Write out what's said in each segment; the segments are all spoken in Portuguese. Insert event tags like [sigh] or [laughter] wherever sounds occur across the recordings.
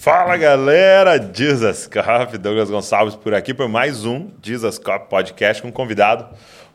Fala galera, Jesus Cop, Douglas Gonçalves por aqui por mais um Jesus Cop Podcast com um convidado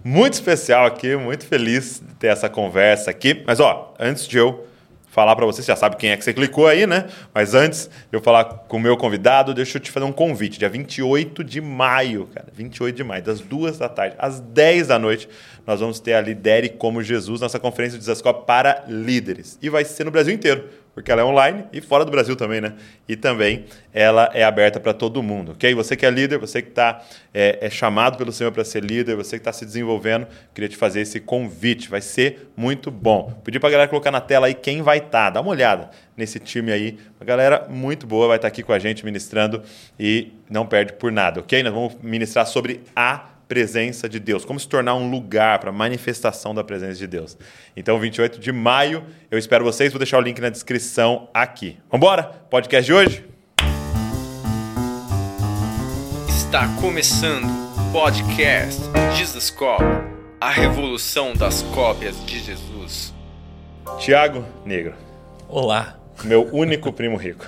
muito especial aqui, muito feliz de ter essa conversa aqui. Mas ó, antes de eu falar para você, você já sabe quem é que você clicou aí, né? Mas antes de eu falar com o meu convidado, deixa eu te fazer um convite. Dia 28 de maio, cara, 28 de maio, das duas da tarde às 10 da noite, nós vamos ter a Lidere como Jesus, nossa conferência de Zascope para líderes. E vai ser no Brasil inteiro porque ela é online e fora do Brasil também, né? E também ela é aberta para todo mundo, ok? Você que é líder, você que está é, é, chamado pelo Senhor para ser líder, você que está se desenvolvendo, queria te fazer esse convite, vai ser muito bom. Pedir para a galera colocar na tela aí quem vai estar, tá. dá uma olhada nesse time aí, uma galera muito boa vai estar tá aqui com a gente ministrando e não perde por nada, ok? Nós vamos ministrar sobre a presença de Deus, como se tornar um lugar para manifestação da presença de Deus. Então, 28 de maio, eu espero vocês, vou deixar o link na descrição aqui. Vamos embora? Podcast de hoje? Está começando o podcast Jesus Cop, a revolução das cópias de Jesus. Tiago Negro. Olá. Meu único primo rico.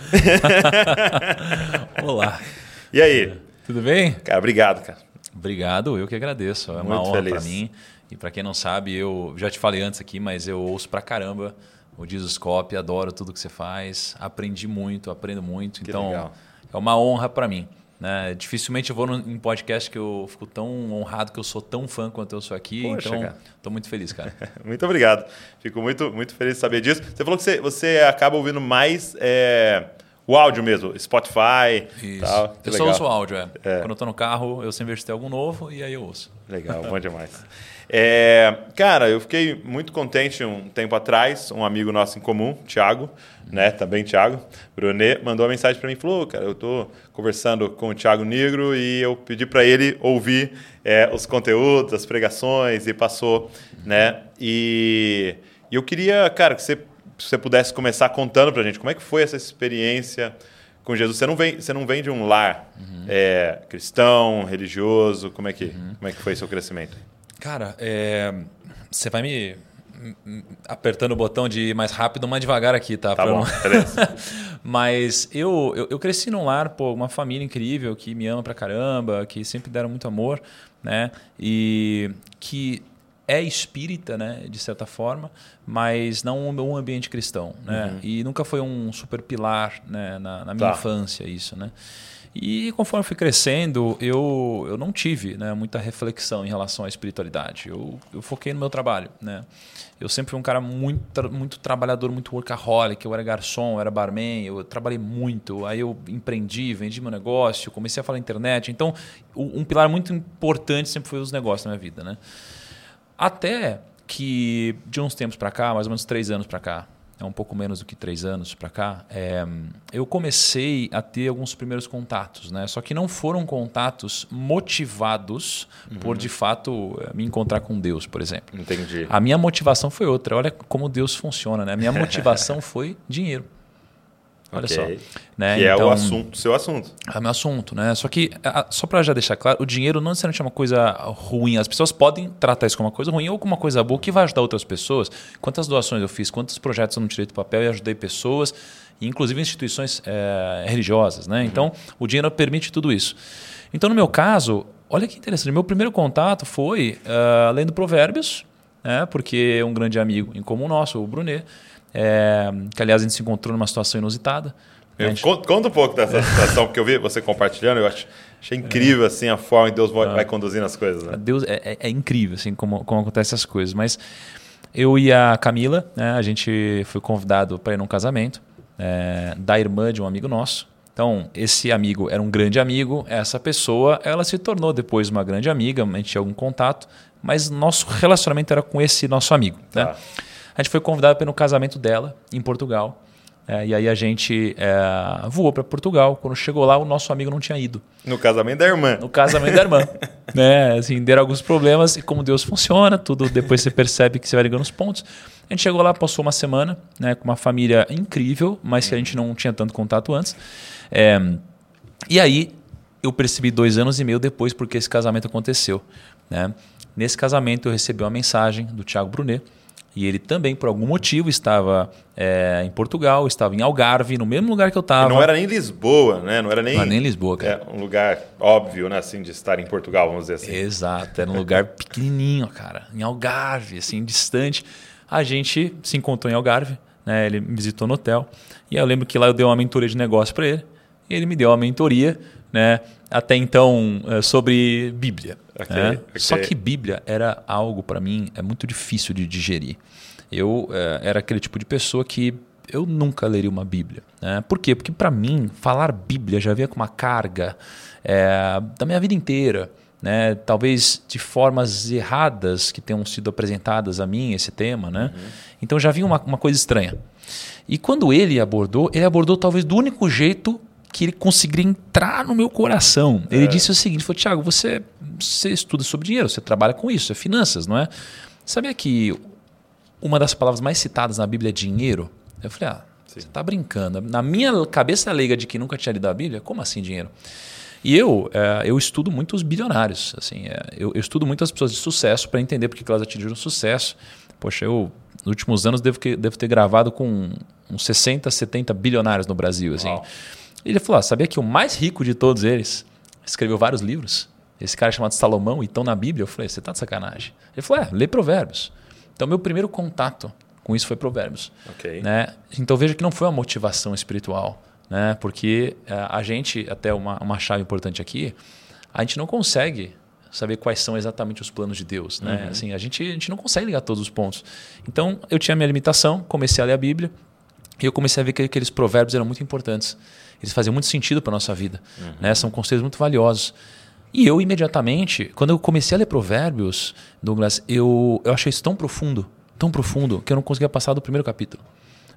[laughs] Olá. E aí? Tudo bem? Cara, obrigado, cara. Obrigado, eu que agradeço. É Muito uma honra para mim. E para quem não sabe, eu já te falei antes aqui, mas eu ouço pra caramba o Jesuscope, adoro tudo que você faz, aprendi muito, aprendo muito. Que então, legal. é uma honra para mim. Né? Dificilmente eu vou em podcast que eu fico tão honrado que eu sou tão fã quanto eu sou aqui. Poxa, então, estou muito feliz, cara. [laughs] Muito obrigado. Fico muito, muito feliz de saber disso. Você falou que você, você acaba ouvindo mais é, o áudio mesmo, Spotify. Isso. Tal. Que eu só legal. ouço áudio, é. É. Quando eu tô no carro, eu sempre tem algum novo e aí eu ouço. Legal, bom demais. É, cara, eu fiquei muito contente um tempo atrás, um amigo nosso em comum, Thiago, né, também Thiago, Brunet, mandou uma mensagem para mim e falou, cara, eu tô conversando com o Thiago Negro e eu pedi para ele ouvir é, os conteúdos, as pregações e passou, né, e, e eu queria, cara, que você, se você pudesse começar contando pra gente como é que foi essa experiência com Jesus. Você não vem, você não vem de um lar é, cristão, religioso, como é que, como é que foi seu crescimento? Cara, é, você vai me me apertando o botão de ir mais rápido, mais devagar aqui, tá? Tá Pra bom, não- beleza. [laughs] Mas eu, eu, eu cresci num lar, pô, uma família incrível que me ama pra caramba, que sempre deram muito amor, né? E que é espírita, né, de certa forma, mas não um ambiente cristão, né? E nunca foi um super pilar, né, na, na minha Tá. infância isso, né? E conforme fui crescendo, eu, eu não tive né, muita reflexão em relação à espiritualidade. Eu, eu foquei no meu trabalho. Né? Eu sempre fui um cara muito, muito trabalhador, muito workaholic. Eu era garçom, eu era barman, eu trabalhei muito. Aí eu empreendi, vendi meu negócio, comecei a falar internet. Então, um pilar muito importante sempre foi os negócios na minha vida. Né? Até que de uns tempos para cá, mais ou menos três anos para cá, é um pouco menos do que três anos para cá, é, eu comecei a ter alguns primeiros contatos, né? Só que não foram contatos motivados por de fato eh, me encontrar com Deus, por exemplo. Entendi. A minha motivação foi outra. Olha como Deus funciona, né? A minha motivação [laughs] foi dinheiro. Olha Ok. só. Né? Que é o Então- assunto, seu assunto. é meu assunto, né? Só que, só para já deixar claro, o dinheiro não necessariamente é uma coisa ruim. As pessoas podem tratar isso como uma coisa ruim ou como uma coisa boa que vai ajudar outras pessoas. Quantas doações eu fiz, quantos projetos eu não tirei do papel e ajudei pessoas, inclusive instituições eh, religiosas, né? Então, o dinheiro permite tudo isso. Então, no meu caso, olha que interessante. Meu primeiro contato foi ah, lendo Provérbios, né? porque um grande amigo em comum nosso, o Brunet, eh, que aliás a gente se encontrou numa situação inusitada. Eu- gente- con- Conta um pouco dessa [laughs] situação, porque eu vi você compartilhando, eu ach- achei incrível assim, a forma que Deus vai, vai conduzindo as coisas. Né? Deus é, é- é incrível assim como, como acontecem essas coisas. Mas eu e a Camila, né, a gente foi convidado para ir num casamento é, da irmã de um amigo nosso. Então, esse amigo era um grande amigo, essa pessoa, ela se tornou depois uma grande amiga, a gente tinha algum contato, mas nosso relacionamento era com esse nosso amigo. Né? A gente foi convidado para ir no casamento dela, em Portugal. É, e aí a gente é, voou para Portugal. Quando chegou lá, o nosso amigo não tinha ido No casamento da irmã. no casamento da irmã. [laughs] né? Assim, deram alguns problemas e como Deus funciona, tudo depois você percebe que você vai ligando os pontos. A gente chegou lá, passou uma semana, né, com uma família incrível, mas que a gente não tinha tanto contato antes. É, e aí eu percebi dois anos e meio depois porque esse casamento aconteceu. Né? Nesse casamento eu recebi uma mensagem do Thiago Brunet E ele também, por algum motivo, estava é, em Portugal, estava em Algarve, no mesmo lugar que eu estava. Não era nem Lisboa, né? Não era nem, não era nem Lisboa, cara. É um lugar óbvio, né? Assim, de estar em Portugal, vamos dizer assim. Exato, era um lugar [laughs] pequenininho, cara, em Algarve, assim, distante. A gente se encontrou em Algarve, né? Ele me visitou no hotel. E eu lembro que lá eu dei uma mentoria de negócio para ele. E ele me deu uma mentoria, né? Até então, é, sobre Bíblia. Okay, okay. Só que Bíblia era algo, para mim, é muito difícil de digerir. Eu é, era aquele tipo de pessoa que eu nunca leria uma Bíblia. Né? Por quê? Porque para mim, falar Bíblia já vinha com uma carga é, da minha vida inteira. Né? Talvez de formas erradas que tenham sido apresentadas a mim esse tema. Né? Uhum. Então já vinha uma, uma coisa estranha. E quando ele abordou, ele abordou talvez do único jeito que ele conseguiria entrar no meu coração. Ele é. disse o seguinte: falou, Tiago, você, você estuda sobre dinheiro, você trabalha com isso, é finanças, não é? Sabia que uma das palavras mais citadas na Bíblia é dinheiro? Eu falei, ah, Sim. você está brincando. Na minha cabeça leiga de que nunca tinha lido a Bíblia, como assim dinheiro? E eu, é, eu estudo muito os bilionários. Assim, é, eu, eu, estudo muito as pessoas de sucesso para entender porque elas atingiram sucesso. Poxa, eu nos últimos anos devo, que, devo ter gravado com uns 60, 70 bilionários no Brasil. Assim. Ele falou: ah, sabia que o mais rico de todos eles escreveu vários livros? Esse cara é chamado Salomão, e estão na Bíblia. Eu falei: você está de sacanagem. Ele falou: é, lê Provérbios. Então, meu primeiro contato com isso foi Provérbios. Okay. Né? Então, veja que não foi uma motivação espiritual. Né? Porque eh, a gente, até uma, uma chave importante aqui, a gente não consegue saber quais são exatamente os planos de Deus. Né? Uhum. Assim, a, gente, a gente não consegue ligar todos os pontos. Então, eu tinha minha limitação, comecei a ler a Bíblia e eu comecei a ver que aqueles provérbios eram muito importantes. Eles faziam muito sentido para a nossa vida. Uhum. Né? São conselhos muito valiosos. E eu, imediatamente, quando eu comecei a ler provérbios, Douglas, eu, eu achei isso tão profundo, tão profundo, que eu não conseguia passar do primeiro capítulo.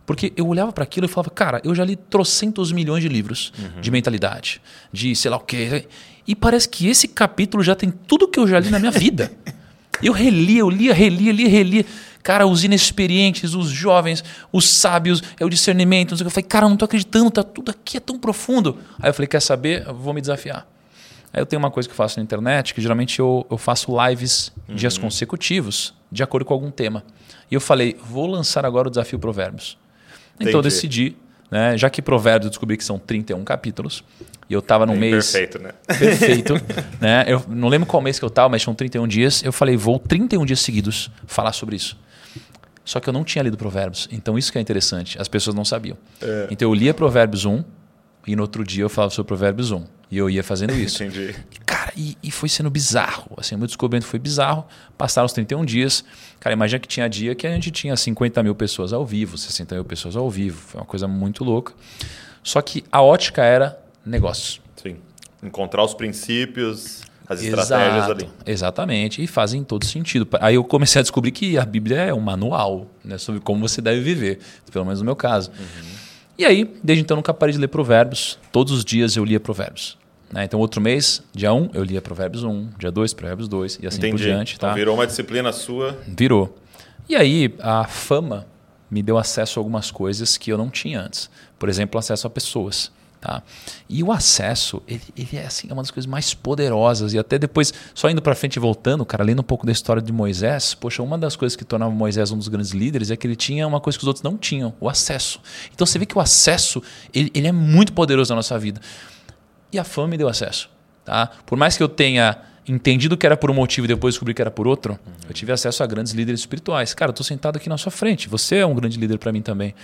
Porque eu olhava para aquilo e falava, cara, eu já li trocentos milhões de livros uhum. de mentalidade, de sei lá o quê. E parece que esse capítulo já tem tudo que eu já li na minha vida. [laughs] eu relia, eu lia, relia, lia, relia. Cara, os inexperientes, os jovens, os sábios, é o discernimento. Eu falei, cara, eu não tô acreditando, tá tudo aqui é tão profundo. Aí eu falei, quer saber? Eu vou me desafiar. Aí eu tenho uma coisa que eu faço na internet, que geralmente eu, eu faço lives uhum. dias consecutivos, de acordo com algum tema. E eu falei, vou lançar agora o desafio Provérbios. Entendi. Então eu decidi, né, já que Provérbios eu descobri que são 31 capítulos, e eu estava no mês. Perfeito, né? Perfeito. [laughs] né? Eu não lembro qual mês que eu estava, mas tinham 31 dias. Eu falei, vou 31 dias seguidos falar sobre isso. Só que eu não tinha lido Provérbios. Então isso que é interessante. As pessoas não sabiam. É. Então eu lia Provérbios 1 e no outro dia eu falava sobre Provérbios 1. E eu ia fazendo isso. [laughs] Entendi. Cara, e, e, foi sendo bizarro. Assim, o meu descobrimento foi bizarro. Passaram os 31 dias. Cara, imagina que tinha dia que a gente tinha 50 mil pessoas ao vivo, 60 mil pessoas ao vivo. Foi uma coisa muito louca. Só que a ótica era negócios. Sim. Encontrar os princípios, as estratégias Exato, ali. Exatamente, e fazem todo sentido. Aí eu comecei a descobrir que a Bíblia é um manual né, sobre como você deve viver, pelo menos no meu caso. Uhum. E aí, desde então, nunca parei de ler Provérbios. Todos os dias eu lia Provérbios. Né? Então, outro mês, dia 1, um, eu lia Provérbios 1, dia 2, Provérbios 2, e assim Entendi. por diante. Então, tá? virou uma disciplina sua? Virou. E aí, a fama me deu acesso a algumas coisas que eu não tinha antes. Por exemplo, acesso a pessoas. Tá? E o acesso, ele, ele é assim, é uma das coisas mais poderosas. E até depois, só indo para frente e voltando, cara, lendo um pouco da história de Moisés, poxa, uma das coisas que tornava Moisés um dos grandes líderes é que ele tinha uma coisa que os outros não tinham, o acesso. Então você vê que o acesso, ele, ele é muito poderoso na nossa vida. E a fama me deu acesso. Tá? Por mais que eu tenha entendido que era por um motivo e depois descobri que era por outro, uhum. eu tive acesso a grandes líderes espirituais. Cara, eu estou sentado aqui na sua frente, você é um grande líder para mim também.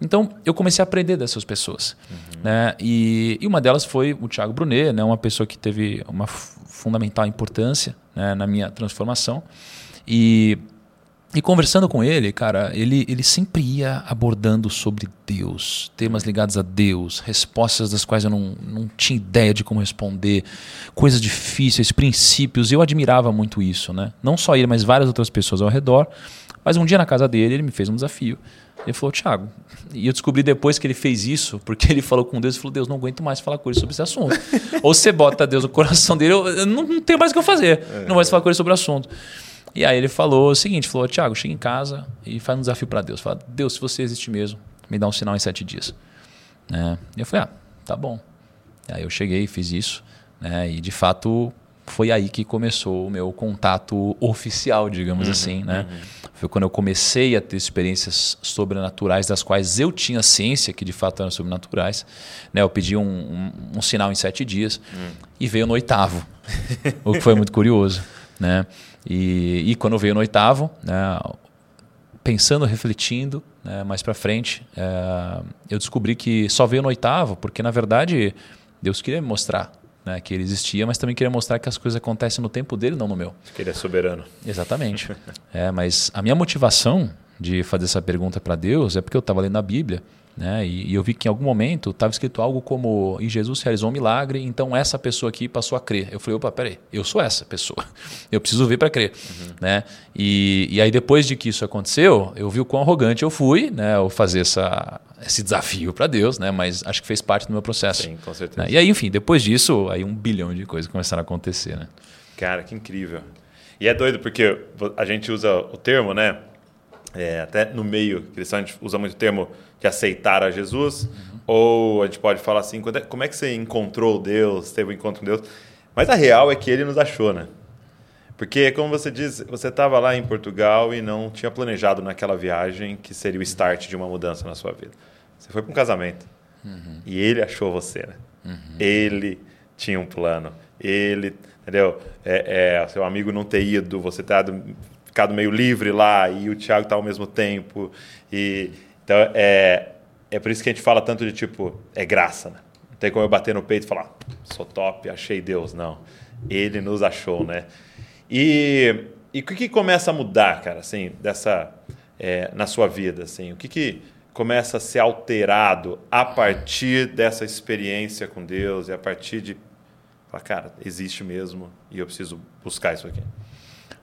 Então, eu comecei a aprender dessas pessoas. Uhum. Né? E, e, uma delas foi o Thiago Brunet, né? uma pessoa que teve uma fundamental importância né? na minha transformação. E e conversando com ele, cara, ele, ele sempre ia abordando sobre Deus, temas ligados a Deus, respostas das quais eu não, não tinha ideia de como responder, coisas difíceis, princípios. Eu admirava muito isso, né? Não só ele, mas várias outras pessoas ao redor. Mas um dia na casa dele, ele me fez um desafio. Ele falou, Thiago, e eu descobri depois que ele fez isso, porque ele falou com Deus e falou: Deus, não aguento mais falar com ele sobre esse assunto. [laughs] Ou você bota Deus no coração dele, eu, eu não, não tenho mais o que eu fazer, é, não vai mais falar com ele sobre o assunto. E aí ele falou o seguinte: falou, Tiago, chega em casa e faz um desafio para Deus. Fala, Deus, se você existe mesmo, me dá um sinal em sete dias. Né? E eu falei, ah, tá bom. Aí eu cheguei, fiz isso, né? E de fato foi aí que começou o meu contato oficial, digamos Uhum, assim, né? Foi quando eu comecei a ter experiências sobrenaturais das quais eu tinha ciência que de fato eram sobrenaturais. Né? Eu pedi um, um- um sinal em sete dias Hum. e veio no oitavo, [laughs] o que foi muito curioso, né? E, e quando veio no oitavo, né, pensando, refletindo, né, mais para frente, é, eu descobri que só veio no oitavo porque na verdade Deus queria me mostrar né, que ele existia, mas também queria mostrar que as coisas acontecem no tempo dele, não no meu. Que ele é soberano. Exatamente. [laughs] é, mas a minha motivação de fazer essa pergunta para Deus é porque eu estava lendo a Bíblia, né? E, e eu vi que em algum momento estava escrito algo como: "E Jesus realizou um milagre, então essa pessoa aqui passou a crer". Eu falei: "Opa, peraí, eu sou essa pessoa. [laughs] Eu preciso ver para crer", né? E, e aí depois de que isso aconteceu, eu vi o quão arrogante eu fui, né? Eu fazer essa esse desafio para Deus, né? Mas acho que fez parte do meu processo. Sim, com certeza. né? E aí, enfim, depois disso, aí um bilhão de coisas começaram a acontecer, né? Cara, que incrível. E é doido porque a gente usa o termo, né? É, até no meio cristão a gente usa muito o termo de aceitar a Jesus, ou a gente pode falar assim, é- como é que você encontrou Deus, teve um encontro com Deus? Mas a real é que ele nos achou, né? Porque, como você diz, você estava lá em Portugal e não tinha planejado naquela viagem que seria o start de uma mudança na sua vida. Você foi para um casamento e ele achou você, né? Ele tinha um plano, ele, entendeu? É, é, seu amigo não ter ido, você ter dado- ficado meio livre lá e o Thiago tá ao mesmo tempo. E, então, é, é por isso que a gente fala tanto de tipo, é graça, né? Não tem como eu bater no peito e falar, sou top, achei Deus. Não. Ele nos achou, né? E, e o que, que começa a mudar, cara, assim, dessa, é, na sua vida, assim? O que, que começa a ser alterado a partir dessa experiência com Deus e a partir de falar, cara, existe mesmo e eu preciso buscar isso aqui?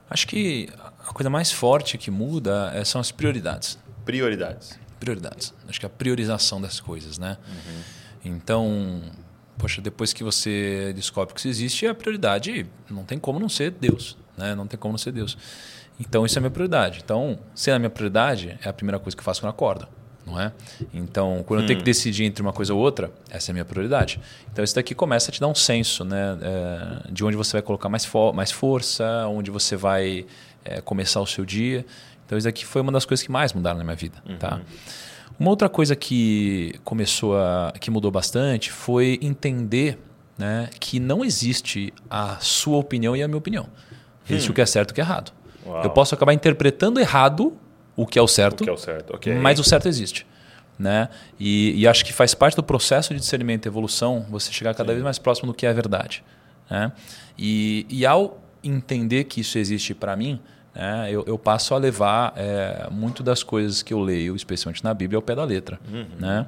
Acho que a coisa mais forte que muda eh, são as prioridades. Prioridades. Prioridades. Acho que é a priorização das coisas, né? Então, poxa, depois que você descobre que isso existe, a prioridade não tem como não ser Deus, né? Não tem como não ser Deus. Então, isso é a minha prioridade. Então, sendo a minha prioridade, é a primeira coisa que eu faço quando eu acordo, não é? Então, quando eu tenho que decidir entre uma coisa ou outra, essa é a minha prioridade. Então, isso daqui começa a te dar um senso, né? É, de onde você vai colocar mais, fo mais força, onde você vai é, começar o seu dia. Então, isso daqui foi uma das coisas que mais mudaram na minha vida, tá? Uma outra coisa que começou a, que mudou bastante foi entender né, que não existe a sua opinião e a minha opinião. Existe o que é certo e o que é errado. Uau. Eu posso acabar interpretando errado o que é o certo, O que é o certo, ok. mas o certo existe. Né? E, e acho que faz parte do processo de discernimento e evolução você chegar cada vez mais próximo do que é a verdade. Né? E, e ao entender que isso existe para mim, né, eu, eu passo a levar é, muito das coisas que eu leio, especialmente na Bíblia, ao pé da letra. Né?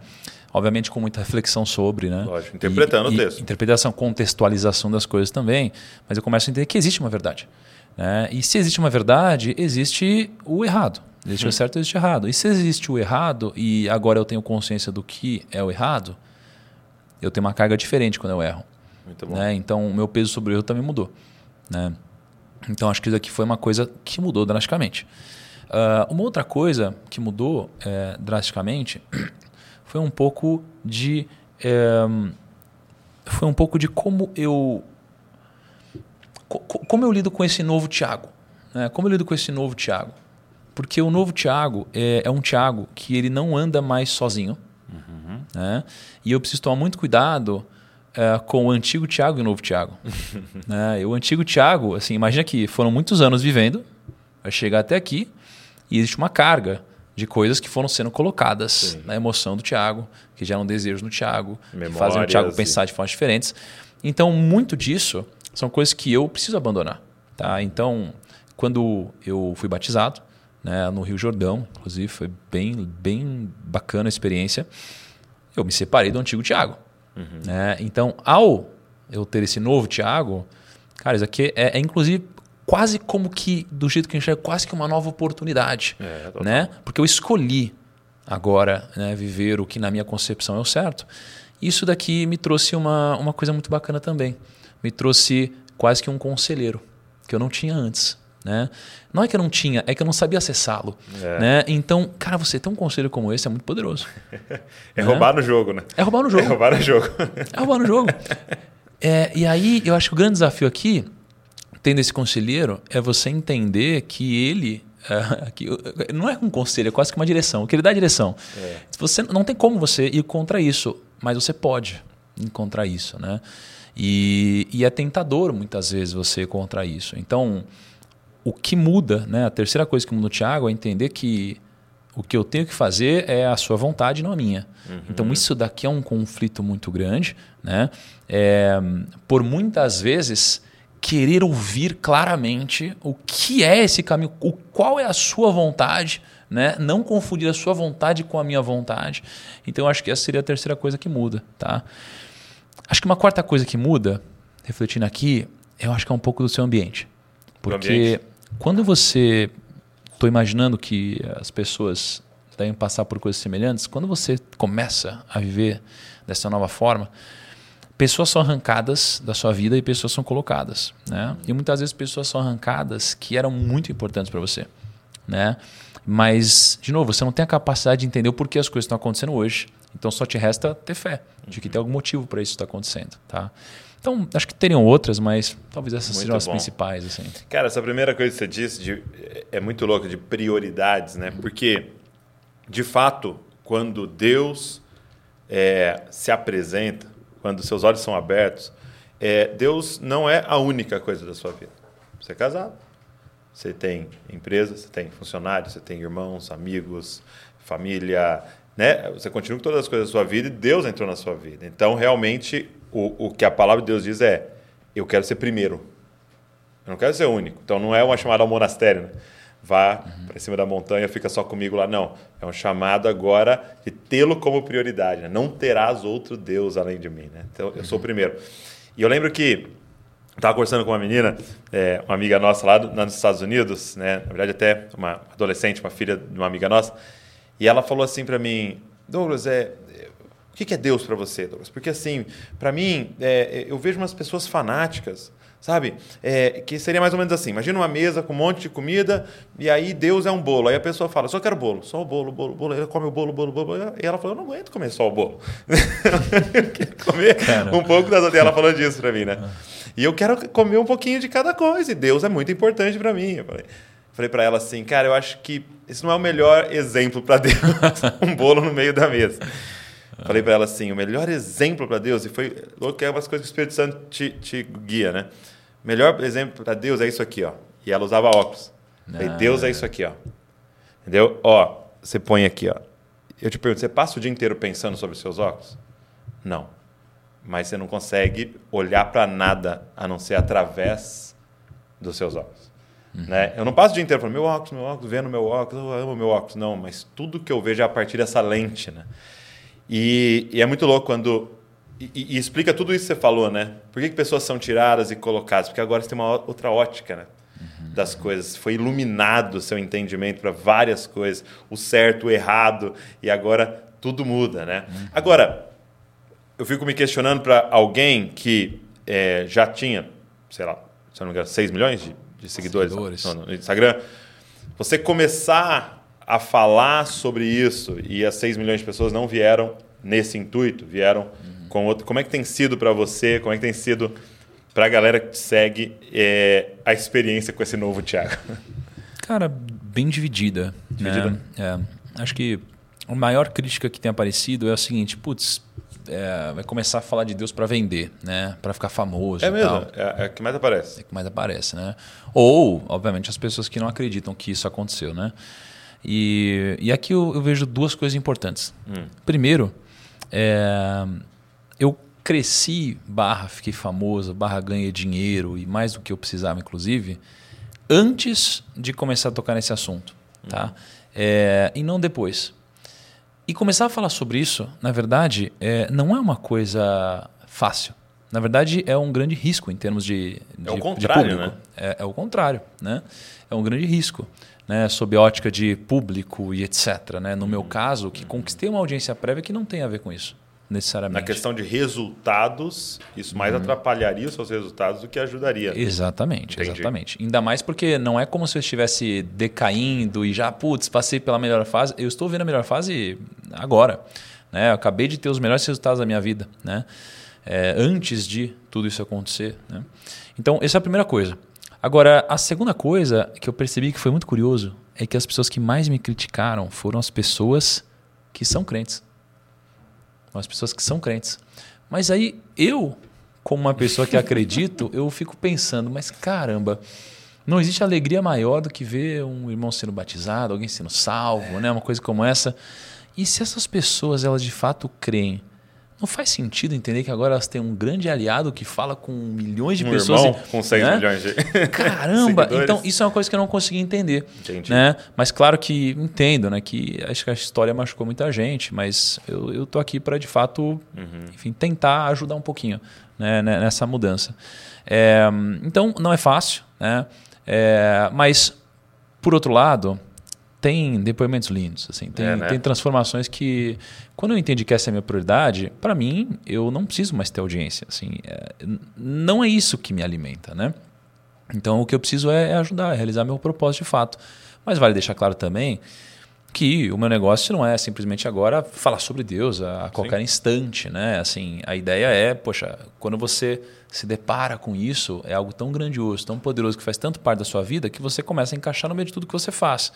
Obviamente com muita reflexão sobre. Né? Lógico, interpretando E- o texto. Interpretação, contextualização das coisas também, mas eu começo a entender que existe uma verdade. Né? E se existe uma verdade, existe o errado. Existe o certo existe o errado. E se existe o errado e agora eu tenho consciência do que é o errado, eu tenho uma carga diferente quando eu erro. Né? Então o meu peso sobre o erro também mudou. Né? Então acho que isso aqui foi uma coisa que mudou drasticamente. Ah, uma outra coisa que mudou eh, drasticamente [clears throat] foi um pouco de eh, foi um pouco de como eu co- co- como eu lido com esse novo Tiago, né? Como eu lido com esse novo Tiago? Porque o novo Tiago é, é um Tiago que ele não anda mais sozinho, né? E eu preciso tomar muito cuidado eh, com o antigo Tiago e o novo Tiago. [laughs] né? E o antigo Tiago, assim, imagina que foram muitos anos vivendo, vai chegar até aqui e existe uma carga de coisas que foram sendo colocadas Sim. na emoção do Tiago, que geram desejos no Tiago, que Memórias fazem o Tiago pensar de formas diferentes. Então, muito disso são coisas que eu preciso abandonar. Tá? Então, quando eu fui batizado, né, no Rio Jordão, inclusive, foi bem, bem bacana a experiência, eu me separei do antigo Tiago. Né? Então, ao eu ter esse novo Tiago, cara, isso aqui é, é inclusive quase como que, do jeito que a gente é, quase que uma nova oportunidade. É, né? Porque eu escolhi agora né, viver o que na minha concepção é o certo. Isso daqui me trouxe uma, uma coisa muito bacana também. Me trouxe quase que um conselheiro, que eu não tinha antes. Né? Não é que eu não tinha, é que eu não sabia acessá-lo. É. Né? Então, cara, você ter um conselho como esse é muito poderoso. [laughs] É roubar no jogo, né? É roubar no [laughs] É jogo. roubar no jogo. É roubar no jogo. [laughs] É, e aí, eu acho que o grande desafio aqui tendo esse conselheiro é você entender que ele é, que, não é um conselho, é quase que uma direção. Que ele dá a direção. É. Você não tem como você ir contra isso, mas você pode encontrar isso, né? E, e é tentador muitas vezes você ir contra isso. Então, o que muda, né? A terceira coisa que muda o Tiago é entender que o que eu tenho que fazer é a sua vontade, não a minha. Uhum. Então, isso daqui é um conflito muito grande, né? É, por muitas vezes querer ouvir claramente o que é esse caminho, o, qual é a sua vontade, né? Não confundir a sua vontade com a minha vontade. Então, acho que essa seria a terceira coisa que muda, tá? Acho que uma quarta coisa que muda, refletindo aqui, eu acho que é um pouco do seu ambiente. Porque ambiente. Quando você. Estou imaginando que as pessoas devem passar por coisas semelhantes. Quando você começa a viver dessa nova forma, pessoas são arrancadas da sua vida e pessoas são colocadas. Né? E muitas vezes pessoas são arrancadas que eram muito importantes para você. Né? Mas, de novo, você não tem a capacidade de entender o porquê as coisas estão acontecendo hoje. Então só te resta ter fé de que tem algum motivo para isso estar acontecendo. Tá? Então, acho que teriam outras, mas talvez essas muito sejam as principais. Assim. Cara, essa primeira coisa que você disse de, é muito louca, de prioridades, né? Porque, de fato, quando Deus é, se apresenta, quando seus olhos são abertos, é, Deus não é a única coisa da sua vida. Você é casado, você tem empresa, você tem funcionários, você tem irmãos, amigos, família, né? Você continua com todas as coisas da sua vida e Deus entrou na sua vida. Então, realmente, o, o que a palavra de Deus diz é: eu quero ser primeiro. Eu não quero ser único. Então, não é uma chamada ao monastério. Né? Vá uhum. para cima da montanha, fica só comigo lá. Não. É um chamado agora de tê-lo como prioridade. Né? Não terás outro Deus além de mim. Né? Então, eu sou o uhum. primeiro. E eu lembro que estava conversando com uma menina, é, uma amiga nossa lá, lá nos Estados Unidos, né? na verdade, até uma adolescente, uma filha de uma amiga nossa. E ela falou assim para mim, Douglas, é, o que é Deus para você, Douglas? Porque assim, para mim, é, eu vejo umas pessoas fanáticas, sabe? É, que seria mais ou menos assim: imagina uma mesa com um monte de comida e aí Deus é um bolo. Aí a pessoa fala: só quero bolo, só o bolo, bolo, bolo. Ela come o bolo, bolo, bolo. E ela falou: eu não aguento comer só o bolo. [laughs] eu quero comer Cara. um pouco das. Ela falando disso para mim, né? Ah. E eu quero comer um pouquinho de cada coisa. E Deus é muito importante para mim. Eu falei, falei para ela assim: cara, eu acho que esse não é o melhor exemplo para Deus, [laughs] um bolo no meio da mesa. Falei para ela assim, o melhor exemplo para Deus, e foi louco que é umas coisas que o Espírito Santo te, te guia, né? O melhor exemplo para Deus é isso aqui, ó. E ela usava óculos. Falei, ah. Deus é isso aqui, ó. Entendeu? Ó, você põe aqui, ó. Eu te pergunto, você passa o dia inteiro pensando sobre os seus óculos? Não. Mas você não consegue olhar para nada a não ser através dos seus óculos. Uhum. Né? Eu não passo o dia inteiro falando, meu óculos, meu óculos, vendo meu óculos, eu amo meu óculos. Não, mas tudo que eu vejo é a partir dessa lente. Né? E, e é muito louco quando. E, e, explica tudo isso que você falou, né? Por que, que pessoas são tiradas e colocadas? Porque agora você tem uma outra ótica, né? Uhum. Das coisas. Foi iluminado o seu entendimento para várias coisas, o certo, o errado, e agora tudo muda, né? Uhum. Agora, eu fico me questionando para alguém que é, já tinha, sei lá, se eu não me engano, 6 milhões de de seguidores, seguidores. No, no Instagram, você começar a falar sobre isso e as 6 milhões de pessoas não vieram nesse intuito, vieram uhum. com outro. Como é que tem sido para você? Como é que tem sido para a galera que te segue é, a experiência com esse novo Thiago? [laughs] Cara, bem dividida. Dividida? Né? É, acho que a maior crítica que tem aparecido é o seguinte: putz, é, vai começar a falar de Deus para vender, né? Para ficar famoso. É mesmo? É, é que mais aparece. É que mais aparece, né? Ou, obviamente, as pessoas que não acreditam que isso aconteceu, né? E, e aqui eu, eu vejo duas coisas importantes. Hum. Primeiro, é, eu cresci, barra fiquei famoso, barra ganhei dinheiro e mais do que eu precisava, inclusive, antes de começar a tocar nesse assunto, tá? Hum. É, e não depois. E começar a falar sobre isso, na verdade, é, não é uma coisa fácil. Na verdade, é um grande risco em termos de, de, é o contrário, Né? É, é, o contrário, né? É um grande risco, né? Sob ótica de público e etc. Né? No meu caso, que conquistei uma audiência prévia que não tem a ver com isso necessariamente. Na questão de resultados, isso mais uhum. atrapalharia os seus resultados do que ajudaria. Exatamente, Entendi. exatamente. Ainda mais porque não é como se eu estivesse decaindo e já, putz, passei pela melhor fase. Eu estou vendo a melhor fase agora. Né? Eu acabei de ter os melhores resultados da minha vida, né? É, antes de tudo isso acontecer. Né? Então, essa é a primeira coisa. Agora, a segunda coisa que eu percebi que foi muito curioso é que as pessoas que mais me criticaram foram as pessoas que são crentes. As pessoas que são crentes. Mas aí eu, como uma pessoa que [laughs] acredito, eu fico pensando, mas caramba, não existe alegria maior do que ver um irmão sendo batizado, alguém sendo salvo, né? uma coisa como essa. E se essas pessoas elas de fato creem, não faz sentido entender que agora elas têm um grande aliado que fala com milhões de um pessoas. Irmão com 6 né? milhões de. [laughs] Caramba! então, isso é uma coisa que eu não consegui entender. Entendi. Né? Mas claro que entendo, né? Que acho que a história machucou muita gente, mas eu, eu tô aqui para de fato, Uhum. enfim, tentar ajudar um pouquinho né? nessa mudança. É, então, não é fácil, né? É, mas, por outro lado, tem depoimentos lindos, assim, tem, É, né? tem transformações que, quando eu entendi que essa é a minha prioridade, para mim, eu não preciso mais ter audiência. Assim, é, não é isso que me alimenta, né? Então, o que eu preciso é, é ajudar, é realizar meu propósito de fato. Mas vale deixar claro também que o meu negócio não é simplesmente agora falar sobre Deus a, a qualquer instante, né? Assim, a ideia é, poxa, quando você se depara com isso, é algo tão grandioso, tão poderoso que faz tanto parte da sua vida que você começa a encaixar no meio de tudo que você faz,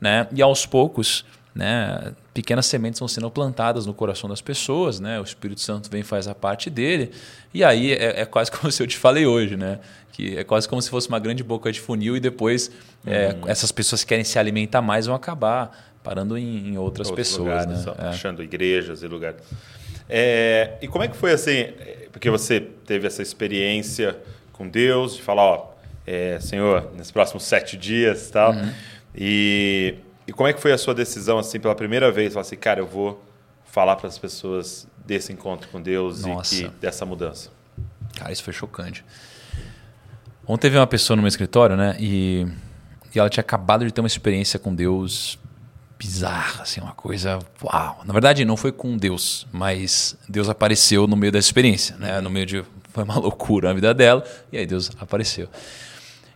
né? E aos poucos, né, pequenas sementes vão sendo plantadas no coração das pessoas, né? O Espírito Santo vem e faz a parte dele, e aí é, é quase [laughs] como se eu te falei hoje, né? Que é quase como se fosse uma grande boca de funil e depois é, essas pessoas que querem se alimentar mais vão acabar parando em, em outras outros pessoas, lugares, né? É. achando igrejas e lugares. É, e como é que foi assim? Porque você teve essa experiência com Deus de falar, ó, é, Senhor, nesses próximos sete dias, e tal. Uhum. E, e como é que foi a sua decisão assim pela primeira vez? Falar assim, cara, eu vou falar para as pessoas desse encontro com Deus Nossa. e que, dessa mudança. Cara, isso foi chocante. Ontem teve uma pessoa no meu escritório, né? E, e ela tinha acabado de ter uma experiência com Deus bizarra, assim, uma coisa. Uau! Na verdade, não foi com Deus, mas Deus apareceu no meio dessa experiência, né? No meio de. Foi uma [laughs] loucura na vida dela, e aí Deus apareceu.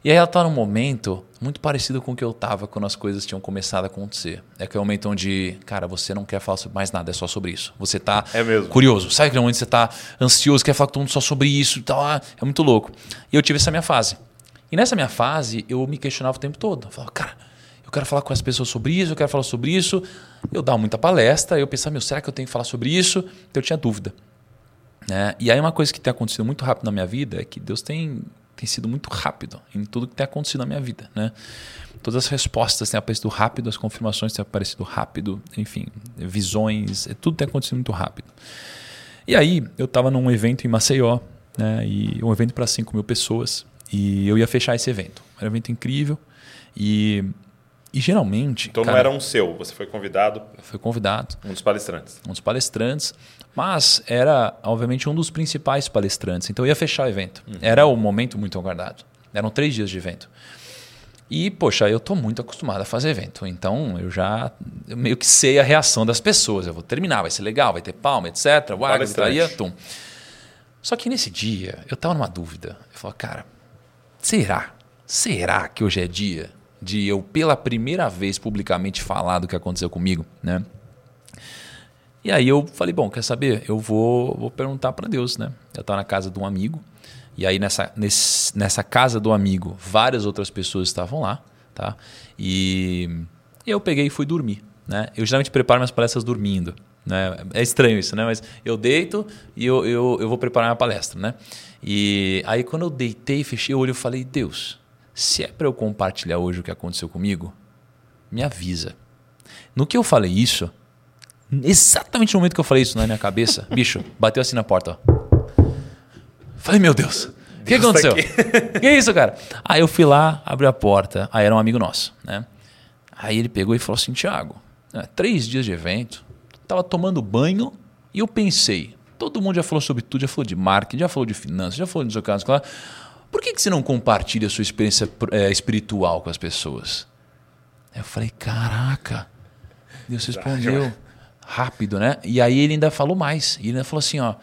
E aí ela está num momento muito parecido com o que eu estava quando as coisas tinham começado a acontecer. É aquele momento onde, cara, você não quer falar sobre mais nada, é só sobre isso. Você tá É curioso. Sabe aquele momento que você tá ansioso, quer falar com todo mundo só sobre isso e tal? Ah, é muito louco. E eu tive essa minha fase. E nessa minha fase, eu me questionava o tempo todo. Eu falava, cara, eu quero falar com as pessoas sobre isso, eu quero falar sobre isso. Eu dava muita palestra, eu pensava, meu, será que eu tenho que falar sobre isso? Então eu tinha dúvida. Né? E aí uma coisa que tem acontecido muito rápido na minha vida é que Deus tem, tem sido muito rápido em tudo que tem acontecido na minha vida. Né? Todas as respostas têm aparecido rápido, as confirmações têm aparecido rápido, enfim, visões, é- tudo tem acontecido muito rápido. E aí eu estava num evento em Maceió, né? e um evento para 5 mil pessoas, e eu ia fechar esse evento. Era um evento incrível, e, e geralmente... Então não cara, era um seu, você foi convidado, Foi convidado, um dos palestrantes. um dos palestrantes, mas era, obviamente, um dos principais palestrantes. Então eu ia fechar o evento. Era um momento muito aguardado. Eram três dias de evento. E, poxa, eu estou muito acostumado a fazer evento. Então eu já eu meio que sei a reação das pessoas. Eu vou terminar, vai ser legal, vai ter palma, etc. Gritaria, tum. Só que nesse dia eu estava numa dúvida. Eu falei, cara, será? Será que hoje é dia de eu, pela primeira vez, publicamente falar do que aconteceu comigo, né? E aí eu falei, bom, quer saber? Eu vou, vou perguntar para Deus, né? Eu estava na casa de um amigo, e aí nessa, nesse, nessa casa do amigo, várias outras pessoas estavam lá, tá? E eu peguei e fui dormir, né? Eu geralmente preparo minhas palestras dormindo, né? É estranho isso, né? Mas eu deito e eu, eu, eu vou preparar minha palestra, né? E aí quando eu deitei, fechei o olho, eu falei, Deus, se é para eu compartilhar hoje o que aconteceu comigo, me avisa. No que eu falei isso, exatamente no momento que eu falei isso na minha cabeça, [laughs] bicho, bateu assim na porta, ó. Falei, meu Deus, o que tá aconteceu? [laughs] que isso, cara? Aí eu fui lá, abri a porta, aí era um amigo nosso, né? Aí ele pegou e falou assim, Thiago, né, três dias de evento, tava tomando banho e eu pensei, todo mundo já falou sobre tudo, já falou de marketing, já falou de finanças, já falou de caso, claro. Por que, que você não compartilha a sua experiência eh, espiritual com as pessoas? Aí eu falei, caraca, Deus respondeu rápido, né? E aí ele ainda falou mais. Ele ainda falou assim, ó.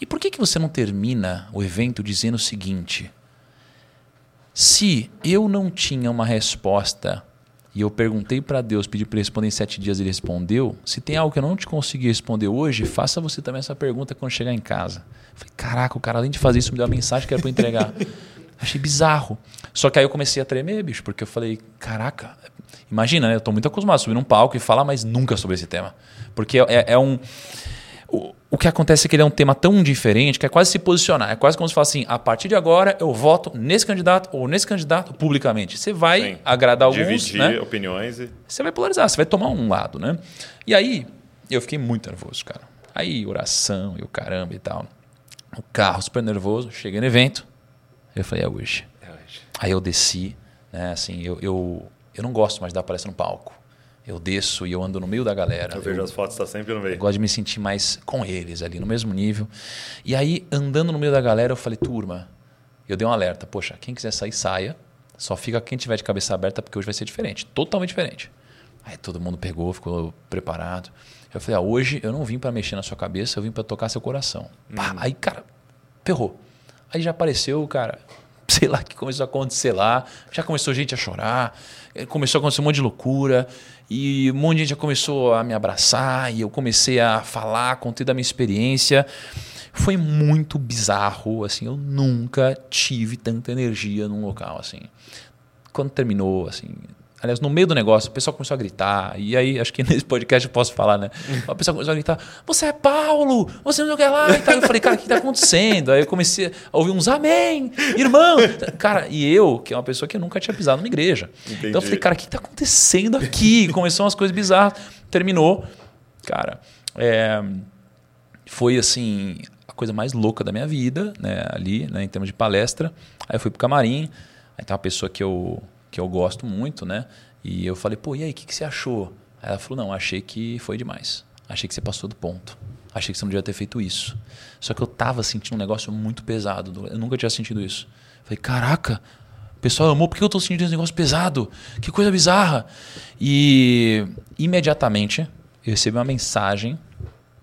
E por que, que você não termina o evento dizendo o seguinte? Se eu não tinha uma resposta e eu perguntei para Deus, pedi para ele responder em sete dias, ele respondeu. Se tem algo que eu não te consegui responder hoje, faça você também essa pergunta quando chegar em casa. Eu falei, caraca, o cara além de fazer isso me deu uma mensagem que era para entregar. [laughs] Achei bizarro. Só que aí eu comecei a tremer, bicho, porque eu falei, caraca, imagina, né? Eu tô muito acostumado a subir num palco e falar, mas nunca sobre esse tema. Porque é, é um. O, o que acontece é que ele é um tema tão diferente que é quase se posicionar. É quase como se fosse assim: a partir de agora eu voto nesse candidato ou nesse candidato publicamente. Você vai Sim. agradar alguns. Dividir né? opiniões e. Você vai polarizar, você vai tomar um lado, né? E aí, eu fiquei muito nervoso, cara. Aí, oração e o caramba e tal. O carro super nervoso, cheguei no evento. Eu falei, é hoje. É hoje. Aí eu desci, né? Assim, eu, eu, eu não gosto mais de dar palestra no palco eu desço e eu ando no meio da galera. Eu vejo eu, as fotos, está sempre no meio. Eu gosto de me sentir mais com eles ali, no mesmo nível. E aí, andando no meio da galera, eu falei, turma, eu dei um alerta. Poxa, quem quiser sair, saia. Só fica quem tiver de cabeça aberta, porque hoje vai ser diferente. Totalmente diferente. Aí todo mundo pegou, ficou preparado. Eu falei, ah, hoje eu não vim para mexer na sua cabeça, eu vim para tocar seu coração. Hum. Pá, aí, cara, ferrou. Aí já apareceu, cara, [laughs] sei lá o que começou a acontecer lá. Já começou gente a chorar, eh, começou a acontecer um monte de loucura. E um monte de gente já começou a me abraçar e eu comecei a falar, contei da minha experiência. Foi muito bizarro, assim, eu nunca tive tanta energia num local assim. Quando terminou, assim, Aliás, no meio do negócio, o pessoal começou a gritar. E aí, acho que [laughs] nesse podcast eu posso falar, né? O pessoal começou a gritar: Você é Paulo! Você não sei o que lá! E tal. Eu falei, cara, o que está acontecendo? Aí eu comecei a ouvir uns Amém! Irmão! Cara, e eu, que é uma pessoa que nunca tinha pisado numa igreja. Entendi. Então eu falei, cara, o que está acontecendo aqui? Começou umas coisas bizarras. Terminou. Cara, é, foi assim, a coisa mais louca da minha vida, né? Ali, né, em termos de palestra. Aí eu fui pro camarim. Aí tem uma pessoa que eu que eu gosto muito, né? E eu falei, pô, e aí, o que, que você achou? Aí ela falou, não, achei que foi demais. Achei que você passou do ponto. Achei que você não devia ter feito isso. Só que eu tava sentindo um negócio muito pesado. Eu nunca tinha sentido isso. Falei, caraca, o pessoal amou, por que eu tô sentindo esse negócio pesado? Que coisa bizarra. E imediatamente eu recebi uma mensagem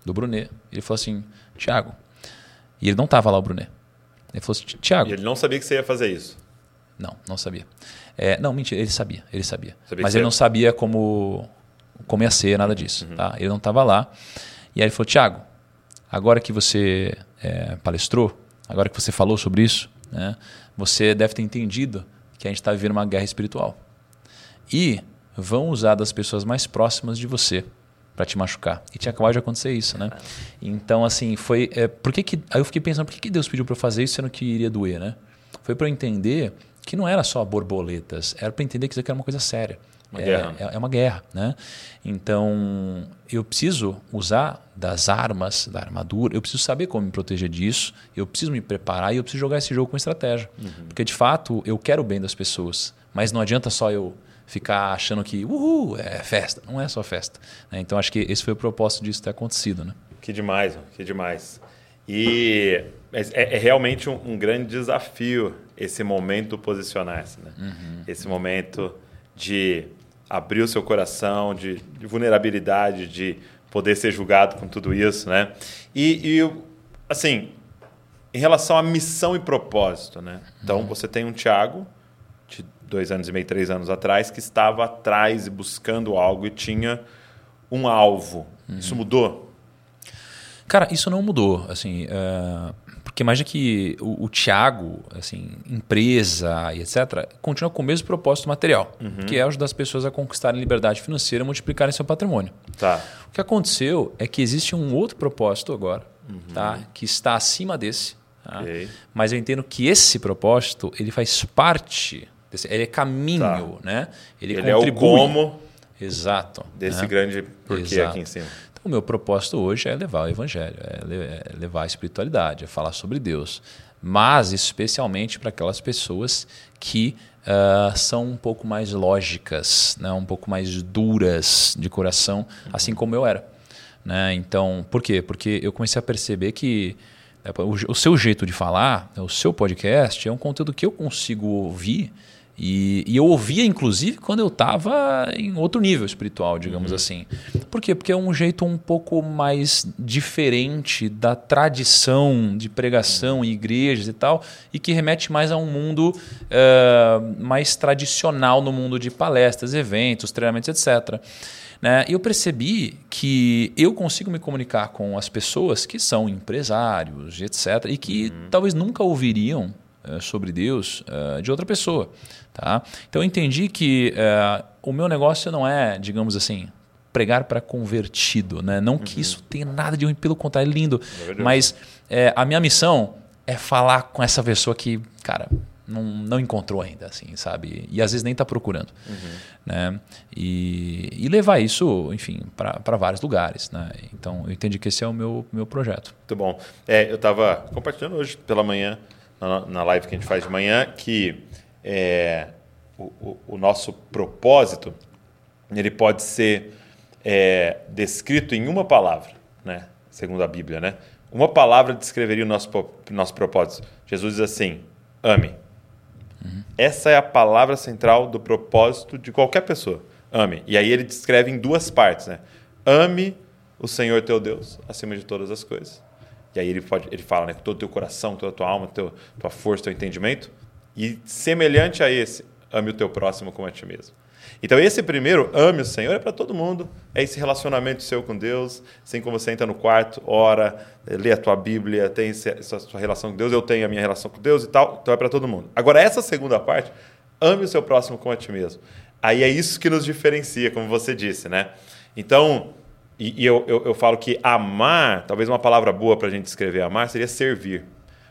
do Brunet. Ele falou assim, Tiago. E ele não tava lá, o Brunet. Ele falou assim, Tiago. E ele não sabia que você ia fazer isso? Não, não sabia. É, não, mentira, ele sabia, ele sabia. sabia Mas ele não sabia como, como ia ser, nada disso. Uhum. Tá? Ele não estava lá. E aí ele falou, Tiago, agora que você é, palestrou, agora que você falou sobre isso, né, você deve ter entendido que a gente está vivendo uma guerra espiritual. E vão usar das pessoas mais próximas de você para te machucar. E tinha acabado de acontecer isso, né? Então, assim, foi. É, por que que, aí eu fiquei pensando, por que, que Deus pediu para eu fazer isso sendo que iria doer, né? Foi para eu entender que não era só borboletas, era para entender que isso aqui era uma coisa séria. Uma é, guerra. É, é, uma guerra, né? Então, eu preciso usar das armas, da armadura, eu preciso saber como me proteger disso, eu preciso me preparar e eu preciso jogar esse jogo com estratégia. Uhum. Porque, de fato, eu quero o bem das pessoas, mas não adianta só eu ficar achando que, uhul, é festa. Não é só festa. Né? Então, acho que esse foi o propósito disso ter acontecido, né? Que demais, que demais. E é, é realmente um, um, grande desafio esse momento posicionar-se, né? Uhum. Esse momento de abrir o seu coração, de, de, vulnerabilidade, de poder ser julgado com tudo isso, né? E, e, assim, em relação à missão e propósito, né? Então, uhum. você tem um Tiago de dois anos e meio, três anos atrás, que estava atrás e buscando algo e tinha um alvo. Uhum. Isso mudou? Cara, isso não mudou. Assim, uh, porque imagina que o, o Thiago, assim, empresa e etc., continua com o mesmo propósito material, uhum. que é ajudar as pessoas a conquistarem liberdade financeira e multiplicarem seu patrimônio. Tá. O que aconteceu é que existe um outro propósito agora, uhum. tá? que está acima desse. Tá? Okay. Mas eu entendo que esse propósito ele faz parte, desse, ele é caminho, tá. né? Ele, ele contribui. é o como Exato. Desse né? grande porquê Exato. aqui em cima. O meu propósito hoje é levar o evangelho, é, é levar a espiritualidade, é falar sobre Deus. Mas especialmente para aquelas pessoas que uh, são um pouco mais lógicas, né? um pouco mais duras de coração, assim como eu era. Né? Então, por quê? Porque eu comecei a perceber que é, o, o seu jeito de falar, o seu podcast, é um conteúdo que eu consigo ouvir e, e, eu ouvia, inclusive, quando eu estava em outro nível espiritual, digamos uhum. assim. Por quê? Porque é um jeito um pouco mais diferente da tradição de pregação em igrejas e tal, e que remete mais a um mundo uh, mais tradicional no mundo de palestras, eventos, treinamentos, etc. Né? Eu percebi que eu consigo me comunicar com as pessoas que são empresários, etc., e que uhum. talvez nunca ouviriam sobre Deus uh, de outra pessoa. Tá? Então eu entendi que o meu negócio não é, digamos assim, pregar para convertido. Né? Não uhum. que isso tenha nada de ruim, pelo contrário, é lindo. É mas é, a minha missão é falar com essa pessoa que, cara, não, não encontrou ainda, assim, sabe? E às vezes nem está procurando. Uhum. Né? E, e levar isso, enfim, para vários lugares. Né? Então, eu entendi que esse é o meu, meu projeto. Muito bom. É, eu estava compartilhando hoje pela manhã, na, na live que a gente faz de manhã, que é, o, o, o nosso propósito ele pode ser é, descrito em uma palavra, né? segundo a Bíblia. Né? Uma palavra descreveria o nosso, nosso propósito. Jesus diz assim: ame. Uhum. Essa é a palavra central do propósito de qualquer pessoa. Ame. E aí ele descreve em duas partes. Né? Ame o Senhor teu Deus acima de todas as coisas. E aí ele, pode, ele fala né, com todo o teu coração, toda a tua alma, teu, tua força, teu entendimento. E semelhante a esse, ame o teu próximo como a ti mesmo. Então, esse primeiro, ame o Senhor, é para todo mundo. É esse relacionamento seu com Deus. Assim como você entra no quarto, ora, lê a tua Bíblia, tem essa sua relação com Deus, eu tenho a minha relação com Deus e tal. Então, é para todo mundo. Agora, essa segunda parte, ame o seu próximo como a ti mesmo. Aí é isso que nos diferencia, como você disse, né? Então, e, e eu, eu, eu falo que amar, talvez uma palavra boa para a gente descrever amar, seria servir.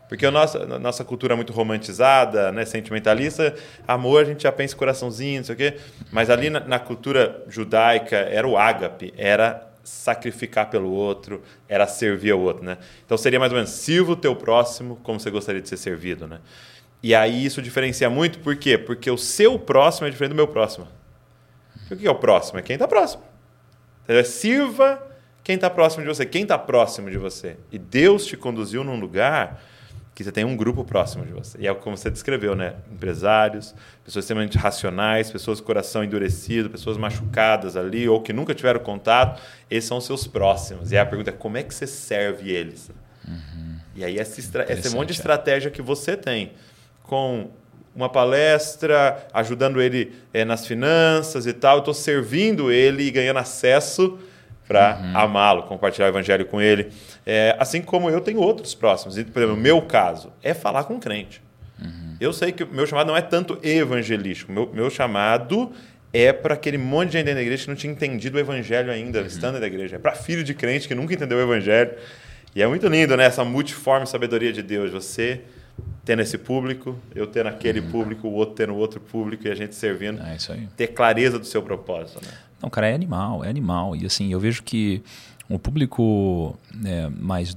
Porque a nossa, a nossa cultura é muito romantizada, né, sentimentalista, amor a gente já pensa coraçãozinho, não sei o quê. Mas ali na, na cultura judaica era o ágape, era sacrificar pelo outro, era servir ao outro. Né? Então seria mais ou menos, sirva o teu próximo como você gostaria de ser servido. Né? E aí isso diferencia muito, por quê? Porque o seu próximo é diferente do meu próximo. o que é o próximo? É quem está próximo. Então, sirva quem está próximo de você. Quem está próximo de você? E Deus te conduziu num lugar que você tem um grupo próximo de você. E é como você descreveu, né? Empresários, pessoas extremamente racionais, pessoas com coração endurecido, pessoas machucadas ali ou que nunca tiveram contato, esses são os seus próximos. E aí a pergunta é como é que você serve eles? Uhum. E aí essa, esse monte de é. estratégia que você tem com uma palestra, ajudando ele é, nas finanças e tal, eu estou servindo ele e ganhando acesso para uhum. amá-lo, compartilhar o evangelho com ele. É, assim como eu tenho outros próximos. E, por exemplo, o meu caso é falar com crente. Uhum. Eu sei que o meu chamado não é tanto evangelístico. Meu, meu chamado é para aquele monte de gente da igreja que não tinha entendido o evangelho ainda, uhum. estando na igreja. É para filho de crente que nunca entendeu o evangelho. E é muito lindo, né? Essa multiforme sabedoria de Deus. Você tendo esse público, eu tendo aquele uhum. público, o outro tendo outro público e a gente servindo. É isso aí. Ter clareza do seu propósito, né? Não, cara, é animal, é animal. E assim, eu vejo que o público é, mais.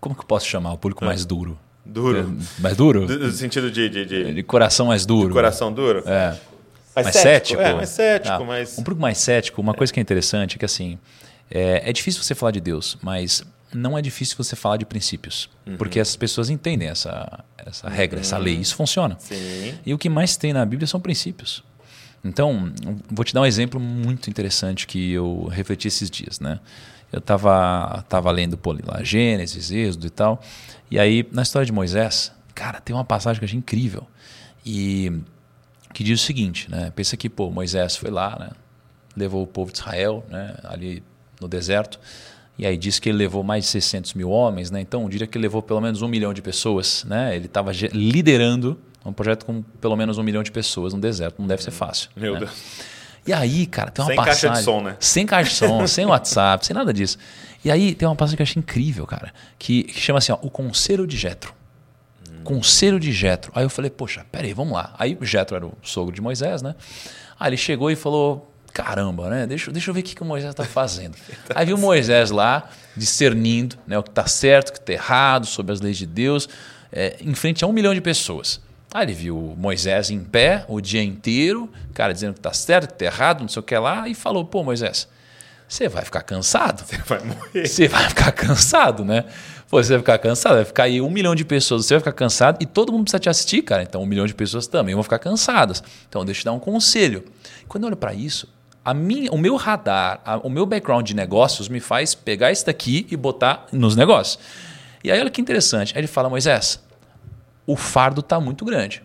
Como que eu posso chamar? O público é. mais duro. Duro. É, mais duro? No sentido de, de, de, de. coração mais duro. De coração duro? É. Mais, mais cético? cético? É, mais cético, ah, mais. Um público mais cético, uma coisa que é interessante é que assim. É, é difícil você falar de Deus, mas não é difícil você falar de princípios. Uhum. Porque essas pessoas entendem essa, essa regra, uhum. essa lei. Isso funciona. Sim. E o que mais tem na Bíblia são princípios. Então, vou te dar um exemplo muito interessante que eu refleti esses dias, né? Eu estava tava lendo pô, lá, Gênesis, Êxodo e tal. E aí, na história de Moisés, cara, tem uma passagem que eu achei incrível. E que diz o seguinte, né? Pensa que, pô, Moisés foi lá, né? Levou o povo de Israel, né? Ali no deserto. E aí diz que ele levou mais de 600 mil homens, né? Então, eu diria que ele levou pelo menos um milhão de pessoas, né? Ele estava liderando um projeto com pelo menos um milhão de pessoas no deserto. Não deve ser fácil. Meu né? Deus. E aí, cara, tem uma sem passagem... Sem caixa de som, né? Sem caixa de som, sem WhatsApp, sem nada disso. E aí tem uma passagem que eu achei incrível, cara, que, que chama assim, ó, o Conselho de Jetro. Hum. Conselho de Jetro. Aí eu falei, poxa, peraí, vamos lá. Aí o Jetro era o sogro de Moisés, né? Aí ele chegou e falou, caramba, né? Deixa, deixa eu ver o que, que o Moisés está fazendo. [laughs] Aí viu Moisés lá, discernindo né, o que está certo, o que está errado, sobre as leis de Deus, é, em frente a um milhão de pessoas. Aí ele viu Moisés em pé o dia inteiro, cara dizendo que está certo, que está errado, não sei o que lá, e falou: pô, Moisés, você vai ficar cansado. Você vai morrer. Você vai ficar cansado, né? Pô, você vai ficar cansado, vai ficar aí um milhão de pessoas, você vai ficar cansado e todo mundo precisa te assistir, cara. Então um milhão de pessoas também vão ficar cansadas. Então deixa eu te dar um conselho. Quando eu olho para isso, a minha, o meu radar, a, o meu background de negócios me faz pegar isso daqui e botar nos negócios. E aí olha que interessante. Aí ele fala, Moisés, o fardo está muito grande.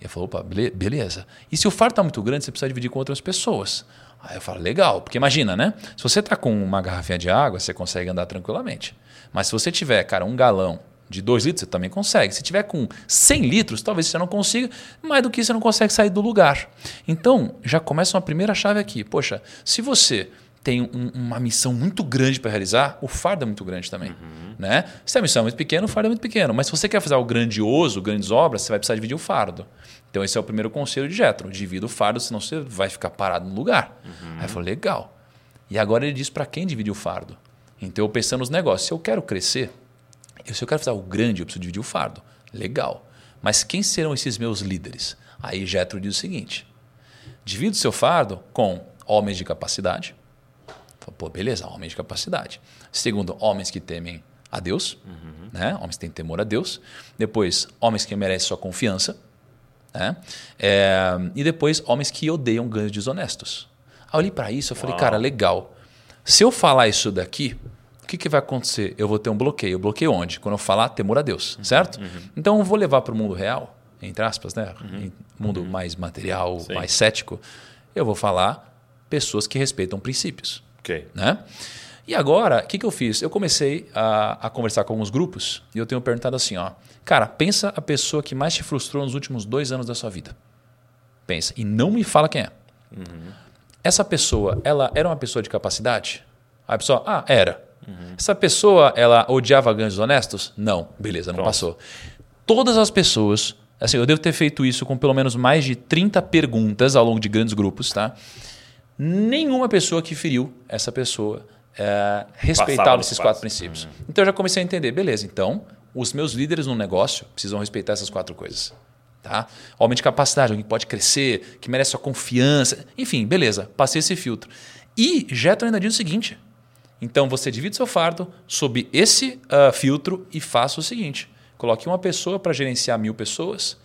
E ele falou, opa, beleza. E se o fardo está muito grande, você precisa dividir com outras pessoas. Aí eu falo, legal, porque imagina, né? Se você está com uma garrafinha de água, você consegue andar tranquilamente. Mas se você tiver, cara, um galão de 2 litros, você também consegue. Se tiver com 100 litros, talvez você não consiga. Mais do que isso, você não consegue sair do lugar. Então, já começa uma primeira chave aqui. Poxa, se você tem um, uma missão muito grande para realizar, o fardo é muito grande também. Uhum. Né? Se a missão é muito pequena, o fardo é muito pequeno. Mas se você quer fazer algo grandioso, grandes obras, você vai precisar dividir o fardo. Então, esse é o primeiro conselho de Jetro. Divida o fardo, senão você vai ficar parado no lugar. Uhum. Aí eu falei, legal. E agora ele diz para quem dividir o fardo. Então, eu pensando nos negócios. Se eu quero crescer, se eu quero fazer algo grande, eu preciso dividir o fardo. Legal. Mas quem serão esses meus líderes? Aí Jetro diz o seguinte: divida o seu fardo com homens de capacidade. Pô, beleza, homens de capacidade. Segundo, homens que temem a Deus, uhum. né? homens que têm temor a Deus. Depois, homens que merecem sua confiança. Né? É, e depois, homens que odeiam ganhos desonestos. Aí eu olhei para isso e falei, cara, legal. Se eu falar isso daqui, que, que vai acontecer? Eu vou ter um bloqueio. Bloqueio onde? Quando eu falar temor a Deus, uhum, certo? Uhum. Então eu vou levar para o mundo real, entre aspas, né? Uhum. Mundo uhum. mais material, Sim. mais cético. Eu vou falar pessoas que respeitam princípios. Okay. Né? E agora, o que, que eu fiz? Eu comecei a, a, conversar com alguns grupos e eu tenho perguntado assim: ó, cara, pensa a pessoa que mais te frustrou nos últimos dois anos da sua vida. Pensa. E não me fala quem é. Uhum. Essa pessoa, ela era uma pessoa de capacidade? Aí a pessoa, ah, era. Uhum. Essa pessoa, ela odiava ganhos honestos? Não. Beleza, não Pronto. passou. Todas as pessoas, assim, eu devo ter feito isso com pelo menos mais de 30 perguntas ao longo de grandes grupos, tá? Nenhuma pessoa que feriu essa pessoa é, respeitava esses quatro princípios. Uhum. Então eu já comecei a entender, beleza, então os meus líderes no negócio precisam respeitar essas quatro coisas. Tá? Homem de capacidade, alguém que pode crescer, que merece sua confiança. Enfim, beleza, passei esse filtro. E Jetro ainda diz o seguinte: então você divide seu fardo sob esse uh, filtro e faça o seguinte: coloque uma pessoa para gerenciar mil pessoas,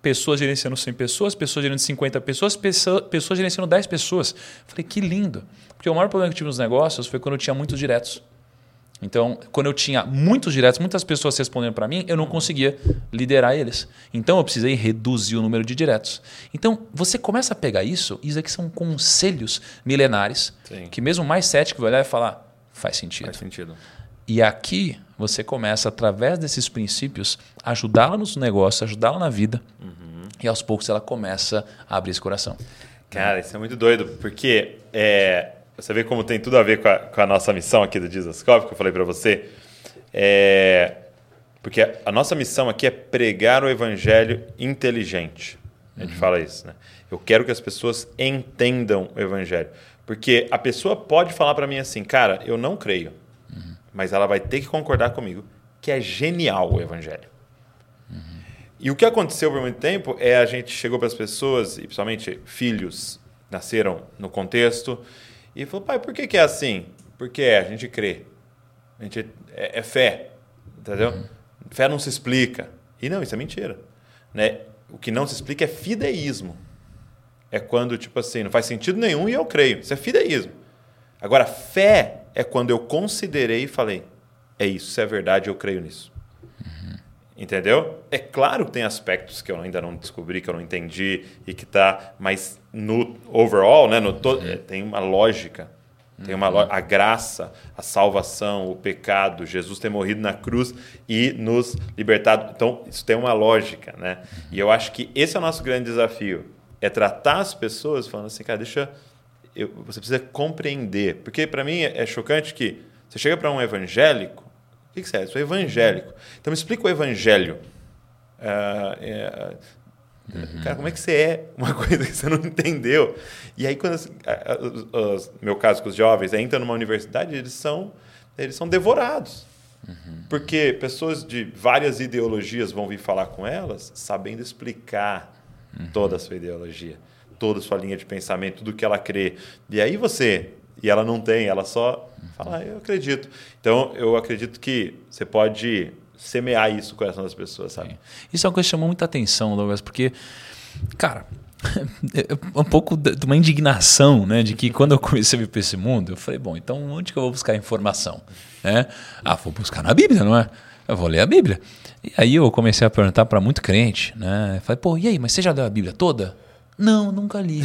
pessoas gerenciando 100 pessoas, pessoas gerenciando 50 pessoas, pessoas gerenciando 10 pessoas. Falei, que lindo. Porque o maior problema que eu tive nos negócios foi quando eu tinha muitos diretos. Então, quando eu tinha muitos diretos, muitas pessoas respondendo para mim, eu não conseguia liderar eles. Então, eu precisei reduzir o número de diretos. Então, você começa a pegar isso, isso aqui são conselhos milenares, Sim. que mesmo mais cético vai olhar e falar, Faz sentido. Faz sentido. E aqui você começa, através desses princípios, ajudá-la nos negócios, ajudá-la na vida. Uhum. E aos poucos ela começa a abrir esse coração. Cara, isso é muito doido, porque é, você vê como tem tudo a ver com a, com a nossa missão aqui do Dizascope, que eu falei para você. É, porque a nossa missão aqui é pregar o evangelho inteligente. A gente uhum. fala isso, né? Eu quero que as pessoas entendam o evangelho. Porque a pessoa pode falar para mim assim, cara, eu não creio, uhum. mas ela vai ter que concordar comigo que é genial o evangelho. Uhum. E o que aconteceu por muito tempo é a gente chegou para as pessoas, e principalmente filhos, nasceram no contexto, e falou, pai, por que, que é assim? Porque é, a gente crê. A gente é, é fé, entendeu? Uhum. Fé não se explica. E não, isso é mentira. Né? O que não se explica é fideísmo é quando, tipo assim, não faz sentido nenhum e eu creio. Isso é fideísmo. Agora, fé é quando eu considerei e falei, é isso, isso é verdade, eu creio nisso. Uhum. Entendeu? É claro que tem aspectos que eu ainda não descobri, que eu não entendi e que tá, mas no overall, né, no to... Uhum. tem uma lógica. Tem uma a graça, a salvação, o pecado, Jesus ter morrido na cruz e nos libertado. Então, isso tem uma lógica, né? E eu acho que esse é o nosso grande desafio é tratar as pessoas falando assim, cara, deixa. Eu, você precisa compreender. Porque para mim é, chocante que você chega para um evangélico. O que, que você é? Eu sou evangélico. Então me explica o evangelho. Uh, é, uhum. Cara, como é que você é uma [laughs] coisa que você não entendeu? E aí, quando os, meu caso com os jovens, entram numa universidade, eles são, eles são devorados. Uhum. Porque pessoas de várias ideologias vão vir falar com elas, sabendo explicar uhum. toda a sua ideologia, toda a sua linha de pensamento, tudo que ela crê. E aí você, e ela não tem, ela só fala, ah, eu acredito. Então, eu acredito que você pode semear isso no coração das pessoas, sabe? Sim. Isso é uma coisa que chamou muita atenção, Douglas, porque, cara, [laughs] é um pouco de uma indignação, né? De que quando eu comecei a vir para esse mundo, eu falei, bom, então onde que eu vou buscar informação? Né? Ah, vou buscar na Bíblia, não é? Eu vou ler a Bíblia. E aí eu comecei a perguntar para muito crente, né? Falei, pô, e aí, mas você já leu a Bíblia toda? Não, nunca li.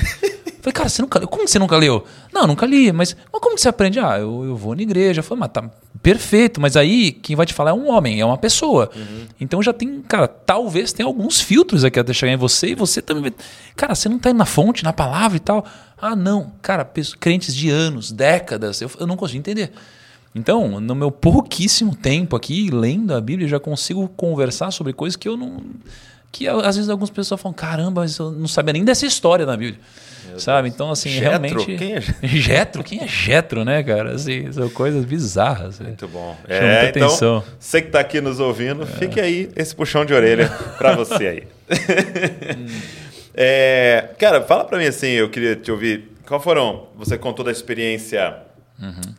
Falei, cara, você nunca leu? Como você nunca leu? Não, nunca li, mas, mas como que você aprende? Ah, eu, eu vou na igreja. Eu falei, mas tá perfeito, mas aí quem vai te falar é um homem, é uma pessoa. Uhum. Então já tem, cara, talvez tenha alguns filtros aqui até chegar em você e você também. Cara, você não tá indo na fonte, na palavra e tal. Ah, não. Cara, crentes de anos, décadas, eu, eu não consigo entender. Então, no meu pouquíssimo tempo aqui, lendo a Bíblia, já consigo conversar sobre coisas que eu não. Que às vezes algumas pessoas falam, caramba, mas eu não sabia nem dessa história na Bíblia. Meu sabe? Deus. Então, assim, Getro? realmente. Quem é [laughs] Getro? Quem é Getro, né, cara? Assim, são coisas bizarras. Muito bom. É, então, atenção. você que está aqui nos ouvindo, é. fique aí esse puxão de orelha para você aí. [laughs] é, cara, fala para mim assim, eu queria te ouvir. Qual foram? Você contou da experiência uhum.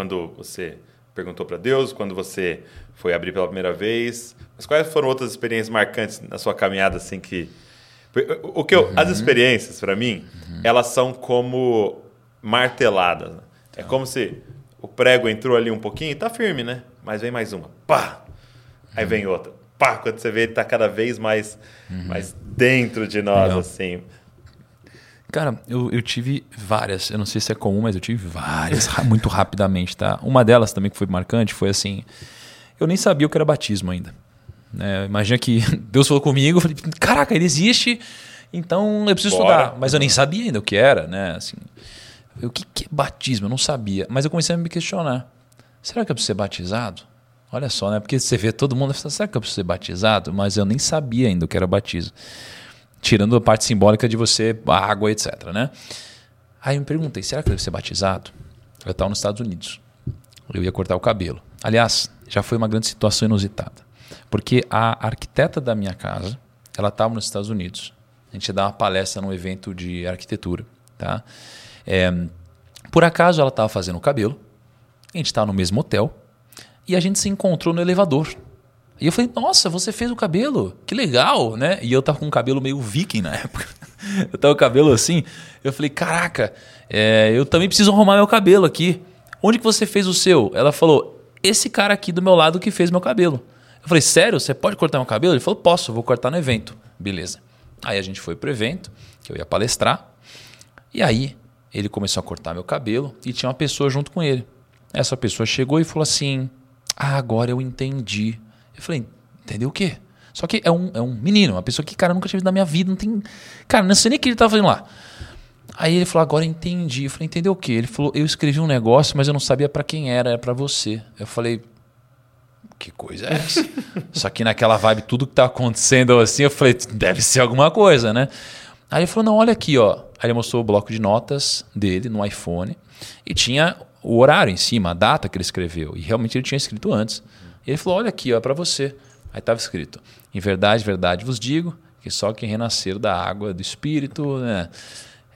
Quando você perguntou para Deus, quando você foi abrir pela primeira vez. Mas quais foram outras experiências marcantes na sua caminhada assim que o que eu, uhum. as experiências para mim, uhum. elas são como marteladas. Né? É como se o prego entrou ali um pouquinho, tá firme, né? Mas vem mais uma, pá. Aí vem uhum. outra, pá. Quando você vê ele tá cada vez mais, uhum. mais dentro de nós, Legal. assim. Cara, eu, eu tive várias, eu não sei se é comum, mas eu tive várias muito rapidamente, tá? Uma delas também que foi marcante foi assim, eu nem sabia o que era batismo ainda. Né? Imagina que [laughs] Deus falou comigo, eu falei, caraca, ele existe, então eu preciso Bora. estudar. Mas eu nem sabia ainda o que era, né? Assim, o que, que é batismo? Eu não sabia. Mas eu comecei a me questionar. Será que eu preciso ser batizado? Olha só, né? Porque você vê todo mundo, será que eu preciso ser batizado? Mas eu nem sabia ainda o que era batismo. Tirando a parte simbólica de você, água, etc. Né? Aí eu me perguntei, será que eu devo ser batizado? Eu estava nos Estados Unidos. Eu ia cortar o cabelo. Aliás, já foi uma grande situação inusitada. Porque a arquiteta da minha casa, ela estava nos Estados Unidos. A gente ia dar uma palestra num evento de arquitetura. Tá? É, por acaso ela estava fazendo o cabelo, a gente estava no mesmo hotel e a gente se encontrou no elevador. E eu falei, nossa, você fez o cabelo? Que legal, né? E eu tava com um cabelo meio viking na [laughs] época. eu tava com o cabelo assim. Eu falei, caraca, é, eu também preciso arrumar meu cabelo aqui. Onde que você fez o seu? Ela falou, esse cara aqui do meu lado que fez meu cabelo. Eu falei, sério? Você pode cortar meu cabelo? Ele falou, posso, vou cortar no evento. Beleza. Aí a gente foi pro evento, que eu ia palestrar. E aí ele começou a cortar meu cabelo e tinha uma pessoa junto com ele. Essa pessoa chegou e falou assim: Ah, agora eu entendi. Eu falei, entendeu o quê? Só que é um, é um menino, uma pessoa que, cara, nunca tive visto na minha vida, não tem. Cara, não sei nem o que ele estava fazendo lá. Aí ele falou, agora entendi. Eu falei, entendeu o quê? Ele falou, eu escrevi um negócio, mas eu não sabia para quem era, era para você. Eu falei, que coisa é essa? [laughs] Só que naquela vibe, tudo que tá acontecendo assim, eu falei, deve ser alguma coisa, né? Aí ele falou, não, olha aqui, ó. Aí ele mostrou o bloco de notas dele no iPhone e tinha o horário em cima, a data que ele escreveu. E realmente ele tinha escrito antes. E ele falou, olha aqui, ó, é para você. Aí estava escrito, em verdade, verdade vos digo, que só quem renascer da água do Espírito, né?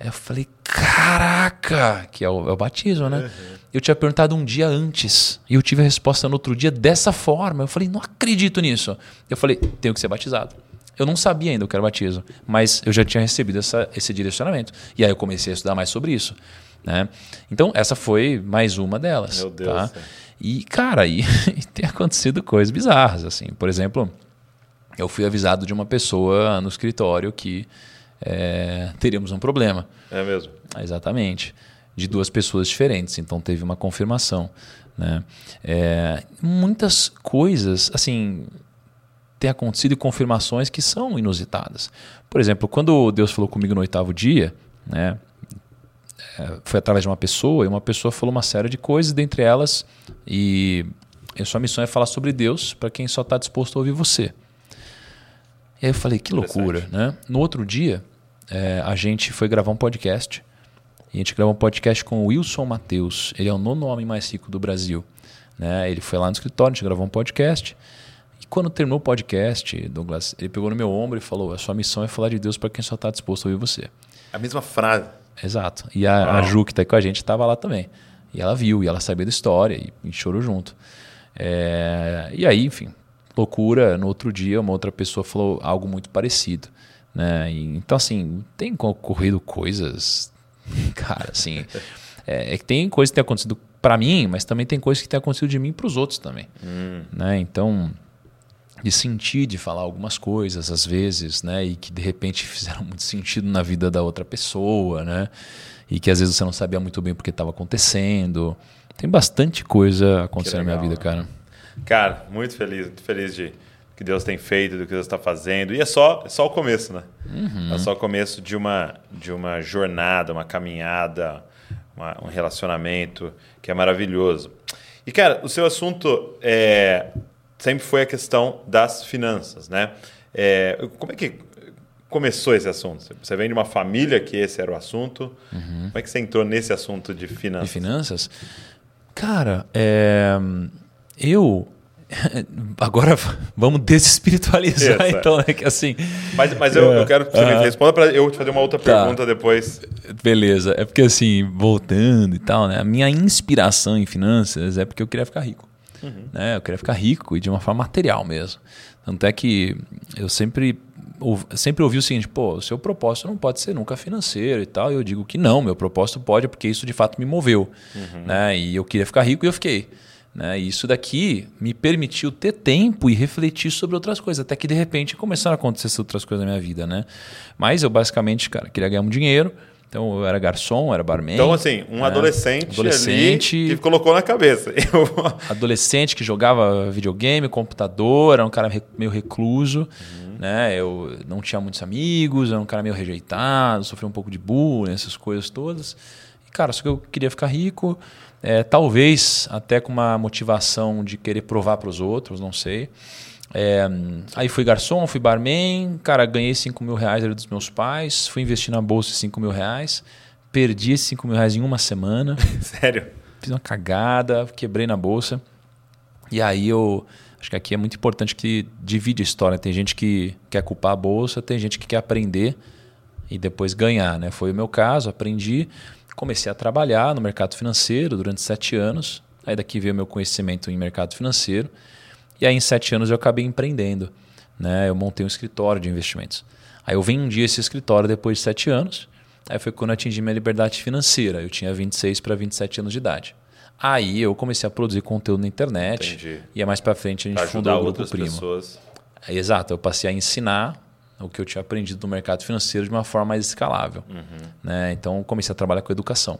Eu falei, caraca, que é o, é o batismo, né? Uhum. Eu tinha perguntado um dia antes e eu tive a resposta no outro dia dessa forma. Eu falei, não acredito nisso. Eu falei, tenho que ser batizado. Eu não sabia ainda o que era batismo, mas eu já tinha recebido essa, esse direcionamento. E aí eu comecei a estudar mais sobre isso. Né? Então, essa foi mais uma delas. Meu Deus. Tá? E, cara, aí [laughs] tem acontecido coisas bizarras. assim. Por exemplo, eu fui avisado de uma pessoa no escritório que é, teríamos um problema. É mesmo? Exatamente. De duas pessoas diferentes. Então teve uma confirmação. Né? É, muitas coisas, assim, têm acontecido e confirmações que são inusitadas. Por exemplo, quando Deus falou comigo no oitavo dia, né, foi através de uma pessoa, e uma pessoa falou uma série de coisas, dentre elas, e a sua missão é falar sobre Deus para quem só está disposto a ouvir você. E aí eu falei, que loucura, né? No outro dia, é, a gente foi gravar um podcast. E a gente gravou um podcast com o Wilson Matheus. Ele é o nono homem mais rico do Brasil. Né? Ele foi lá no escritório, a gente gravou um podcast. E quando terminou o podcast, Douglas, ele pegou no meu ombro e falou: A sua missão é falar de Deus para quem só está disposto a ouvir você. A mesma frase. Exato. E a, a Ju, que está aí com a gente, estava lá também. E ela viu, e ela sabia da história, e, e chorou junto. É, e aí, enfim, loucura. No outro dia, uma outra pessoa falou algo muito parecido. Né? E, então, assim, tem ocorrido coisas, [laughs] cara, assim. é, é, que tem coisas que tem acontecido para mim, mas também tem coisas que tem acontecido de mim para os outros também. Hum. Né? Então, de sentir, de falar algumas coisas às vezes, né? E que de repente [laughs] fizeram muito sentido na vida da outra pessoa, né? E que às vezes você não sabia muito bem porque estava acontecendo. Tem bastante coisa acontecendo legal, na minha vida, cara. Cara, muito feliz, muito feliz de que Deus tem feito, do que Deus está fazendo. E é só, é só o começo, né? Uhum. É só o começo de uma, de uma jornada, uma caminhada, uma, um relacionamento que é maravilhoso. E, cara, o seu assunto é, sempre foi a questão das finanças, né? É, como é que começou esse assunto? Você vem de uma família que esse era o assunto. Uhum. Como é que você entrou nesse assunto de finanças? De finanças? Cara, é, eu [laughs] Agora vamos desespiritualizar, Essa. então, né? Que assim. Mas, mas eu, é, eu quero que você uh, responda para eu te fazer uma outra tá. pergunta depois. Beleza. É porque assim, voltando e tal, né? A minha inspiração em finanças é porque eu queria ficar rico. Uhum. Né? Eu queria ficar rico e de uma forma material mesmo. Tanto é que eu sempre, sempre ouvi o seguinte: pô, o seu propósito não pode ser nunca financeiro e tal. E eu digo que não, meu propósito pode, porque isso de fato me moveu. Uhum. Né? E eu queria ficar rico e eu fiquei. Né? E isso daqui me permitiu ter tempo e refletir sobre outras coisas, até que de repente começaram a acontecer outras coisas na minha vida, né? Mas eu basicamente, cara, queria ganhar um dinheiro, então eu era garçom, era barman. Então, assim, um né? adolescente, adolescente ali que colocou na cabeça. [laughs] Eu... Adolescente que jogava videogame, computador, era um cara meio recluso. Uhum. Né? Eu não tinha muitos amigos, era um cara meio rejeitado, sofria um pouco de bullying, essas coisas todas. E, cara, só que eu queria ficar rico. É, talvez até com uma motivação de querer provar para os outros, não sei. É, aí fui garçom, fui barman, cara, ganhei 5 mil reais dos meus pais, fui investir na bolsa 5 mil reais, perdi esses 5 mil reais em uma semana. [laughs] Sério? Fiz uma cagada, quebrei na bolsa. E aí eu acho que aqui é muito importante que divide a história. Tem gente que quer culpar a bolsa, tem gente que quer aprender e depois ganhar, né? Foi o meu caso, aprendi comecei a trabalhar no mercado financeiro durante sete anos. Aí daqui veio meu conhecimento em mercado financeiro. E aí em sete anos eu acabei empreendendo. Né? Eu montei um escritório de investimentos. Aí eu vendi esse escritório depois de sete anos. Aí foi quando eu atingi minha liberdade financeira. Eu tinha 26 para 27 anos de idade. Aí eu comecei a produzir conteúdo na internet. Entendi. E mais para frente a gente fundou o Grupo Primo. Pessoas. Exato, eu passei a ensinar o que eu tinha aprendido no mercado financeiro de uma forma mais escalável. Uhum. Né? Então, comecei a trabalhar com educação.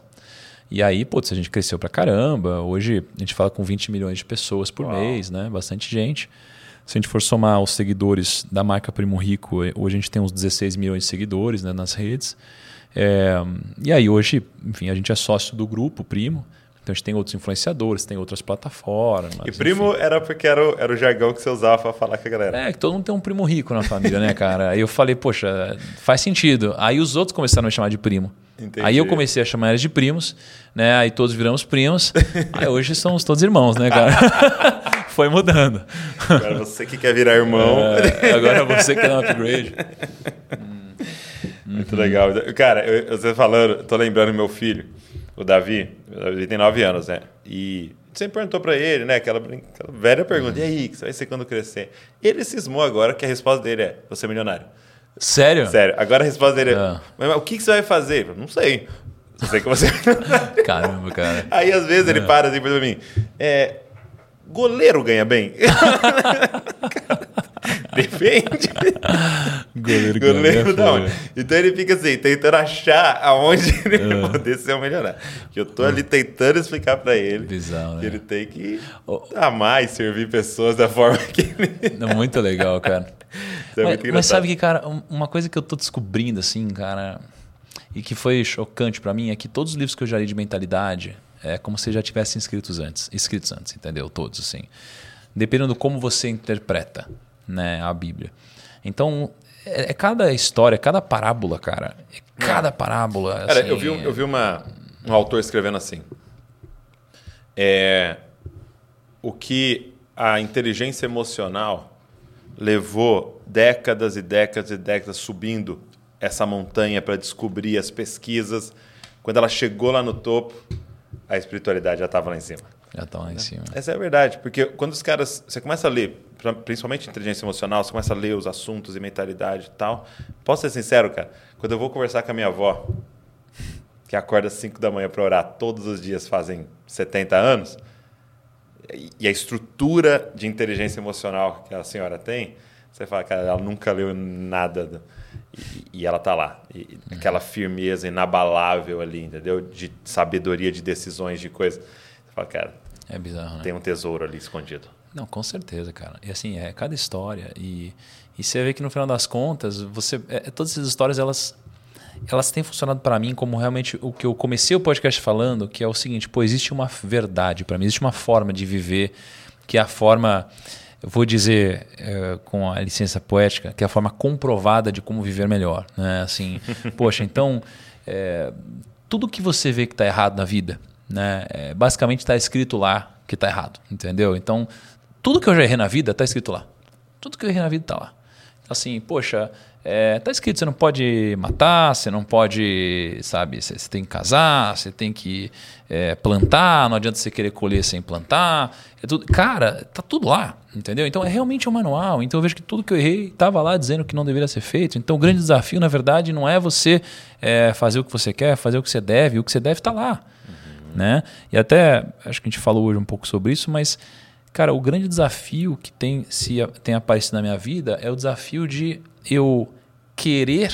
E aí, putz, a gente cresceu pra caramba. Hoje a gente fala com 20 milhões de pessoas por Uau. mês, né? Bastante gente. Se a gente for somar os seguidores da marca Primo Rico, eh, hoje a gente tem uns 16 milhões de seguidores né, nas redes. É, e aí hoje, enfim, a gente é sócio do grupo Primo. Então a gente tem outros influenciadores, tem outras plataformas. E primo enfim. era porque era o, era o jargão que você usava para falar com a galera. É, que todo mundo tem um primo rico na família, né, cara? Aí eu falei, poxa, faz sentido. Aí os outros começaram a me chamar de primo. Entendi. Aí eu comecei a chamar eles de primos, né? Aí todos viramos primos. [laughs] Aí hoje somos todos irmãos, né, cara? [laughs] Foi mudando. Agora você que quer virar irmão. É, agora você que quer dar um upgrade. Muito uhum. legal. Cara, eu, você falando, tô lembrando meu filho o Davi, ele tem 9 anos, né? E sempre perguntou para ele, né? Aquela, aquela, velha pergunta: uhum. e aí, que você vai ser quando crescer? Ele cismou agora que a resposta dele é: você é milionário. Sério? Sério. Agora a resposta dele é: ah. mas, o que, que você vai fazer? Eu não sei. Só sei que você é [laughs] Caramba, cara. Aí às vezes ele é. para assim para mim: é, goleiro ganha bem? [laughs] Depende. [laughs] Goleiro, Goleiro não. Então ele fica assim, tentando achar aonde [laughs] ele poder ser o melhorar. Que eu tô ali tentando explicar para ele Bizarro, que né? ele tem que amar e servir pessoas da forma que ele. [laughs] Muito legal, cara. é mas, mas sabe que, cara, uma coisa que eu tô descobrindo, assim, cara, e que foi chocante para mim é que todos os livros que eu já li de mentalidade é como se já tivessem escritos antes, escritos antes, entendeu? Todos, assim. Dependendo de como você interpreta né, a Bíblia. Então, é, é cada história, cada parábola, cara. É cada parábola. Cara, assim, eu vi, eu vi uma, um autor escrevendo assim. É, o que a inteligência emocional levou décadas e décadas e décadas subindo essa montanha para descobrir as pesquisas. Quando ela chegou lá no topo, a espiritualidade já estava lá em cima. Já estão lá em cima. Essa é a verdade, porque quando os caras. Você começa a ler, principalmente inteligência emocional, você começa a ler os assuntos e mentalidade e tal. Posso ser sincero, cara? Quando eu vou conversar com a minha avó, que acorda às 5 da manhã para orar todos os dias fazem 70 anos, e a estrutura de inteligência emocional que a senhora tem, você fala, cara, ela nunca leu nada. E, e, ela tá lá. E, uhum. Aquela firmeza inabalável ali, entendeu? De sabedoria de decisões, de coisas. Você fala, cara, é bizarro, né? tem um tesouro ali escondido. Não, com certeza, cara. E assim, é cada história. E, e você vê que no final das contas, você é, é todas essas histórias, elas elas têm funcionado para mim como realmente o que eu comecei o podcast falando, que é o seguinte, pô, existe uma verdade para mim, existe uma forma de viver, que é a forma, eu vou dizer é, com a licença poética, que é a forma comprovada de como viver melhor, né? Assim, [laughs] poxa, então é, tudo que você vê que está errado na vida, né, é, basicamente está escrito lá que está errado, entendeu? Então tudo que eu já errei na vida está escrito lá, tudo que eu errei na vida está lá. Assim, poxa, é, tá escrito, você não pode matar, você não pode, sabe, você, você tem que casar, você tem que é, plantar, não adianta você querer colher sem plantar. É tudo, cara, tá tudo lá, entendeu? Então é realmente um manual. Então eu vejo que tudo que eu errei estava lá dizendo que não deveria ser feito. Então o grande desafio, na verdade, não é você é, fazer o que você quer, fazer o que você deve, o que você deve está lá. Uhum. Né? E até, acho que a gente falou hoje um pouco sobre isso, mas Cara, o grande desafio que tem, se, tem aparecido na minha vida é o desafio de eu querer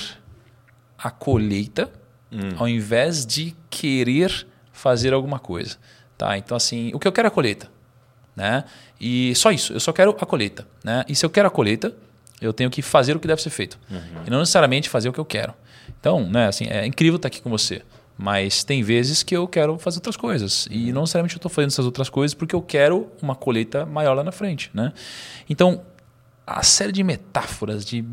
a colheita hum. ao invés de querer fazer alguma coisa. Tá? Então, assim, o que eu quero é a colheita. Né? E só isso, eu só quero a colheita. Né? E se eu quero a colheita, eu tenho que fazer o que deve ser feito. Uhum. E não necessariamente fazer o que eu quero. Então, né, assim, é incrível estar aqui com você. Mas tem vezes que eu quero fazer outras coisas. E não necessariamente eu estou fazendo essas outras coisas porque eu quero uma colheita maior lá na frente. Né? Então, a série de metáforas, de,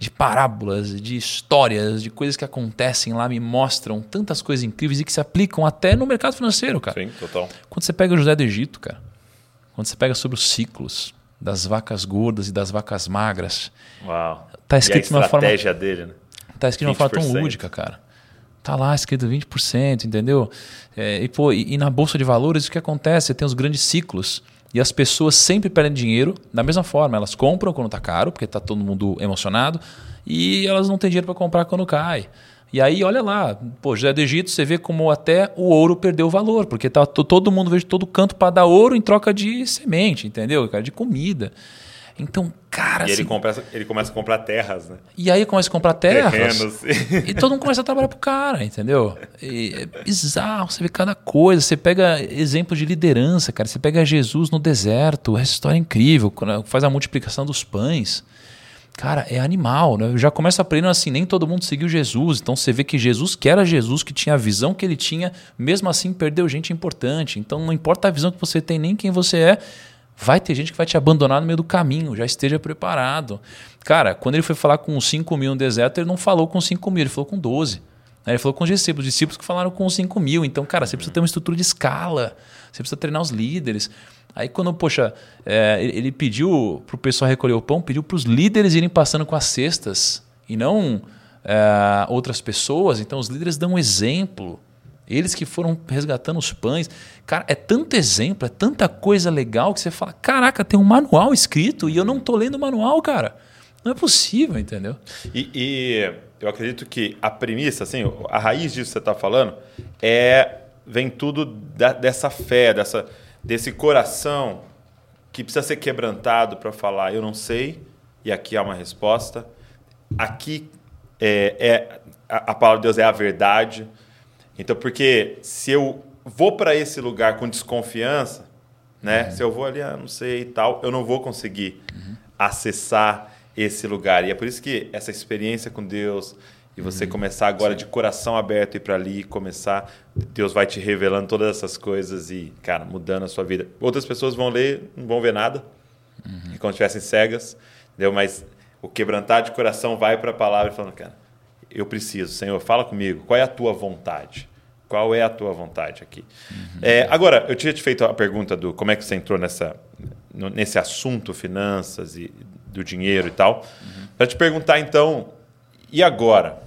de parábolas, de histórias, de coisas que acontecem lá me mostram tantas coisas incríveis e que se aplicam até no mercado financeiro, cara. Sim, total. Quando você pega o José do Egito, cara, quando você pega sobre os ciclos das vacas gordas e das vacas magras. Uau. Tá escrito de uma forma. dele, né? Tá escrito de uma forma tão lúdica, cara. Tá lá escrito 20%, entendeu? É, e, pô, e, e, na Bolsa de Valores o que acontece? Você tem os grandes ciclos e as pessoas sempre perdem dinheiro da mesma forma. Elas compram quando está caro, porque está todo mundo emocionado, e elas não têm dinheiro para comprar quando cai. E aí, olha lá, pô, José do Egito, você vê como até o ouro perdeu valor, porque tá todo mundo vejo todo canto para dar ouro em troca de semente, entendeu? De comida. Então, cara. E assim, ele, começa, ele começa a comprar terras, né? E aí começa a comprar terras. Terrenos. E todo mundo começa a trabalhar pro cara, entendeu? E é bizarro, você vê cada coisa. Você pega exemplos de liderança, cara. Você pega Jesus no deserto, essa história é incrível. Quando faz a multiplicação dos pães. Cara, é animal, né? Já começa aprendendo assim, nem todo mundo seguiu Jesus. Então você vê que Jesus, que era Jesus, que tinha a visão que ele tinha, mesmo assim perdeu gente importante. Então não importa a visão que você tem, nem quem você é, Vai ter gente que vai te abandonar no meio do caminho, já esteja preparado. Cara, quando ele foi falar com 5 mil no deserto, ele não falou com 5 mil, ele falou com 12. Ele falou com os discípulos, discípulos que falaram com 5 mil. Então, cara, você precisa ter uma estrutura de escala, você precisa treinar os líderes. Aí, quando, poxa, é, ele pediu para o pessoal recolher o pão, pediu para os líderes irem passando com as cestas e não é, outras pessoas. Então, os líderes dão um exemplo. Eles que foram resgatando os pães. Cara, é tanto exemplo, é tanta coisa legal que você fala: caraca, tem um manual escrito e eu não tô lendo o manual, cara. Não é possível, entendeu? E, e eu acredito que a premissa, assim, a raiz disso que você está falando, é vem tudo da, dessa fé, dessa, desse coração que precisa ser quebrantado para falar: eu não sei, e aqui há uma resposta. Aqui é, é a, a palavra de Deus é a verdade. Então, porque se eu vou para esse lugar com desconfiança, né? Uhum. Se eu vou ali, ah, não sei e tal, eu não vou conseguir uhum. acessar esse lugar. E é por isso que essa experiência com Deus e você uhum. começar agora Sim. de coração aberto ir para ali, começar, Deus vai te revelando todas essas coisas e, cara, mudando a sua vida. Outras pessoas vão ler, não vão ver nada, uhum. como estivessem cegas, entendeu? Mas o quebrantar de coração vai para a palavra falando, cara, eu preciso, Senhor, fala comigo, qual é a tua vontade? Qual é a tua vontade aqui? Uhum. É, agora, eu tinha te feito a pergunta do como é que você entrou nessa, nesse assunto, finanças e do dinheiro e tal. Uhum. Para te perguntar, então, e agora?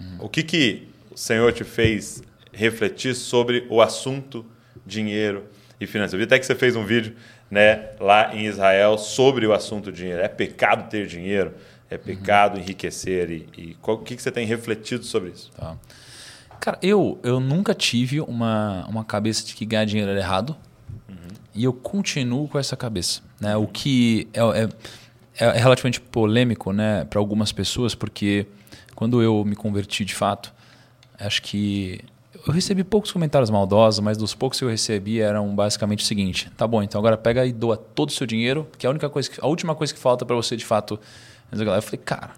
Uhum. O que, que o Senhor te fez refletir sobre o assunto dinheiro e finanças? Eu vi até que você fez um vídeo né, lá em Israel sobre o assunto dinheiro. É pecado ter dinheiro? É pecado uhum. enriquecer? E, e qual, o que, que você tem refletido sobre isso? Tá. Cara, eu, eu nunca tive uma, uma cabeça de que ganhar dinheiro era errado. Uhum. e eu continuo com essa cabeça. Né? O que é, é, é relativamente polêmico né, para algumas pessoas, porque quando eu me converti de fato, acho que eu recebi poucos comentários maldosos, mas dos poucos que eu recebi eram basicamente o seguinte: tá bom, então agora pega e doa todo o seu dinheiro, que é a única coisa, que, a última coisa que falta para você de fato. Eu falei, cara.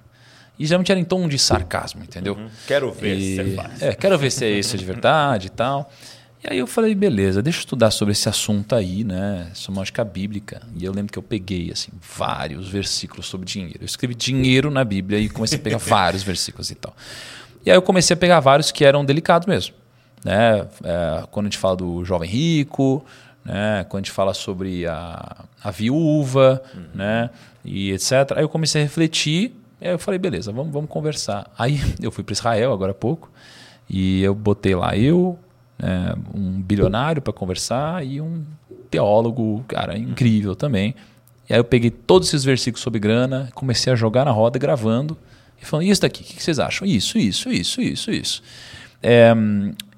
E geralmente era em tom de sarcasmo, entendeu? Uhum. Quero ver e, se você faz. É, quero ver se é isso de verdade e tal. E aí eu falei, beleza, deixa eu estudar sobre esse assunto aí, né? Somática bíblica. E eu lembro que eu peguei, assim, vários versículos sobre dinheiro. Eu escrevi dinheiro na Bíblia e comecei a pegar [laughs] vários versículos e tal. E aí eu comecei a pegar vários que eram delicados mesmo. Né? É, quando a gente fala do jovem rico, né? quando a gente fala sobre a, a viúva, uhum. né? e etc. Aí eu comecei a refletir, aí eu falei, beleza, vamos, vamos conversar. Aí [laughs] eu fui para Israel agora há pouco, e eu botei lá eu, né? um bilionário para conversar e um teólogo, cara, incrível também. E aí eu peguei todos esses versículos sobre grana, comecei a jogar na roda gravando, e falando, isso daqui, o que vocês acham? Isso, isso, isso, isso, isso. É,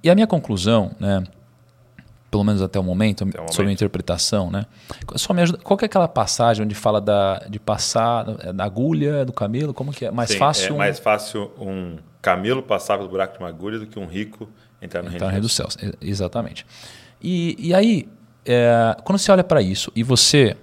e a minha conclusão, né, pelo menos até o momento, até o sobre a interpretação, né, só me ajuda. Qual é aquela passagem onde fala da, de passar da agulha do camelo? Como que é? Mais Sim, fácil. É um... mais fácil um camelo passar pelo buraco de uma agulha do que um rico entrar no entrar reino dos céus. céus. Exatamente. E, e aí, é, quando você olha para isso e você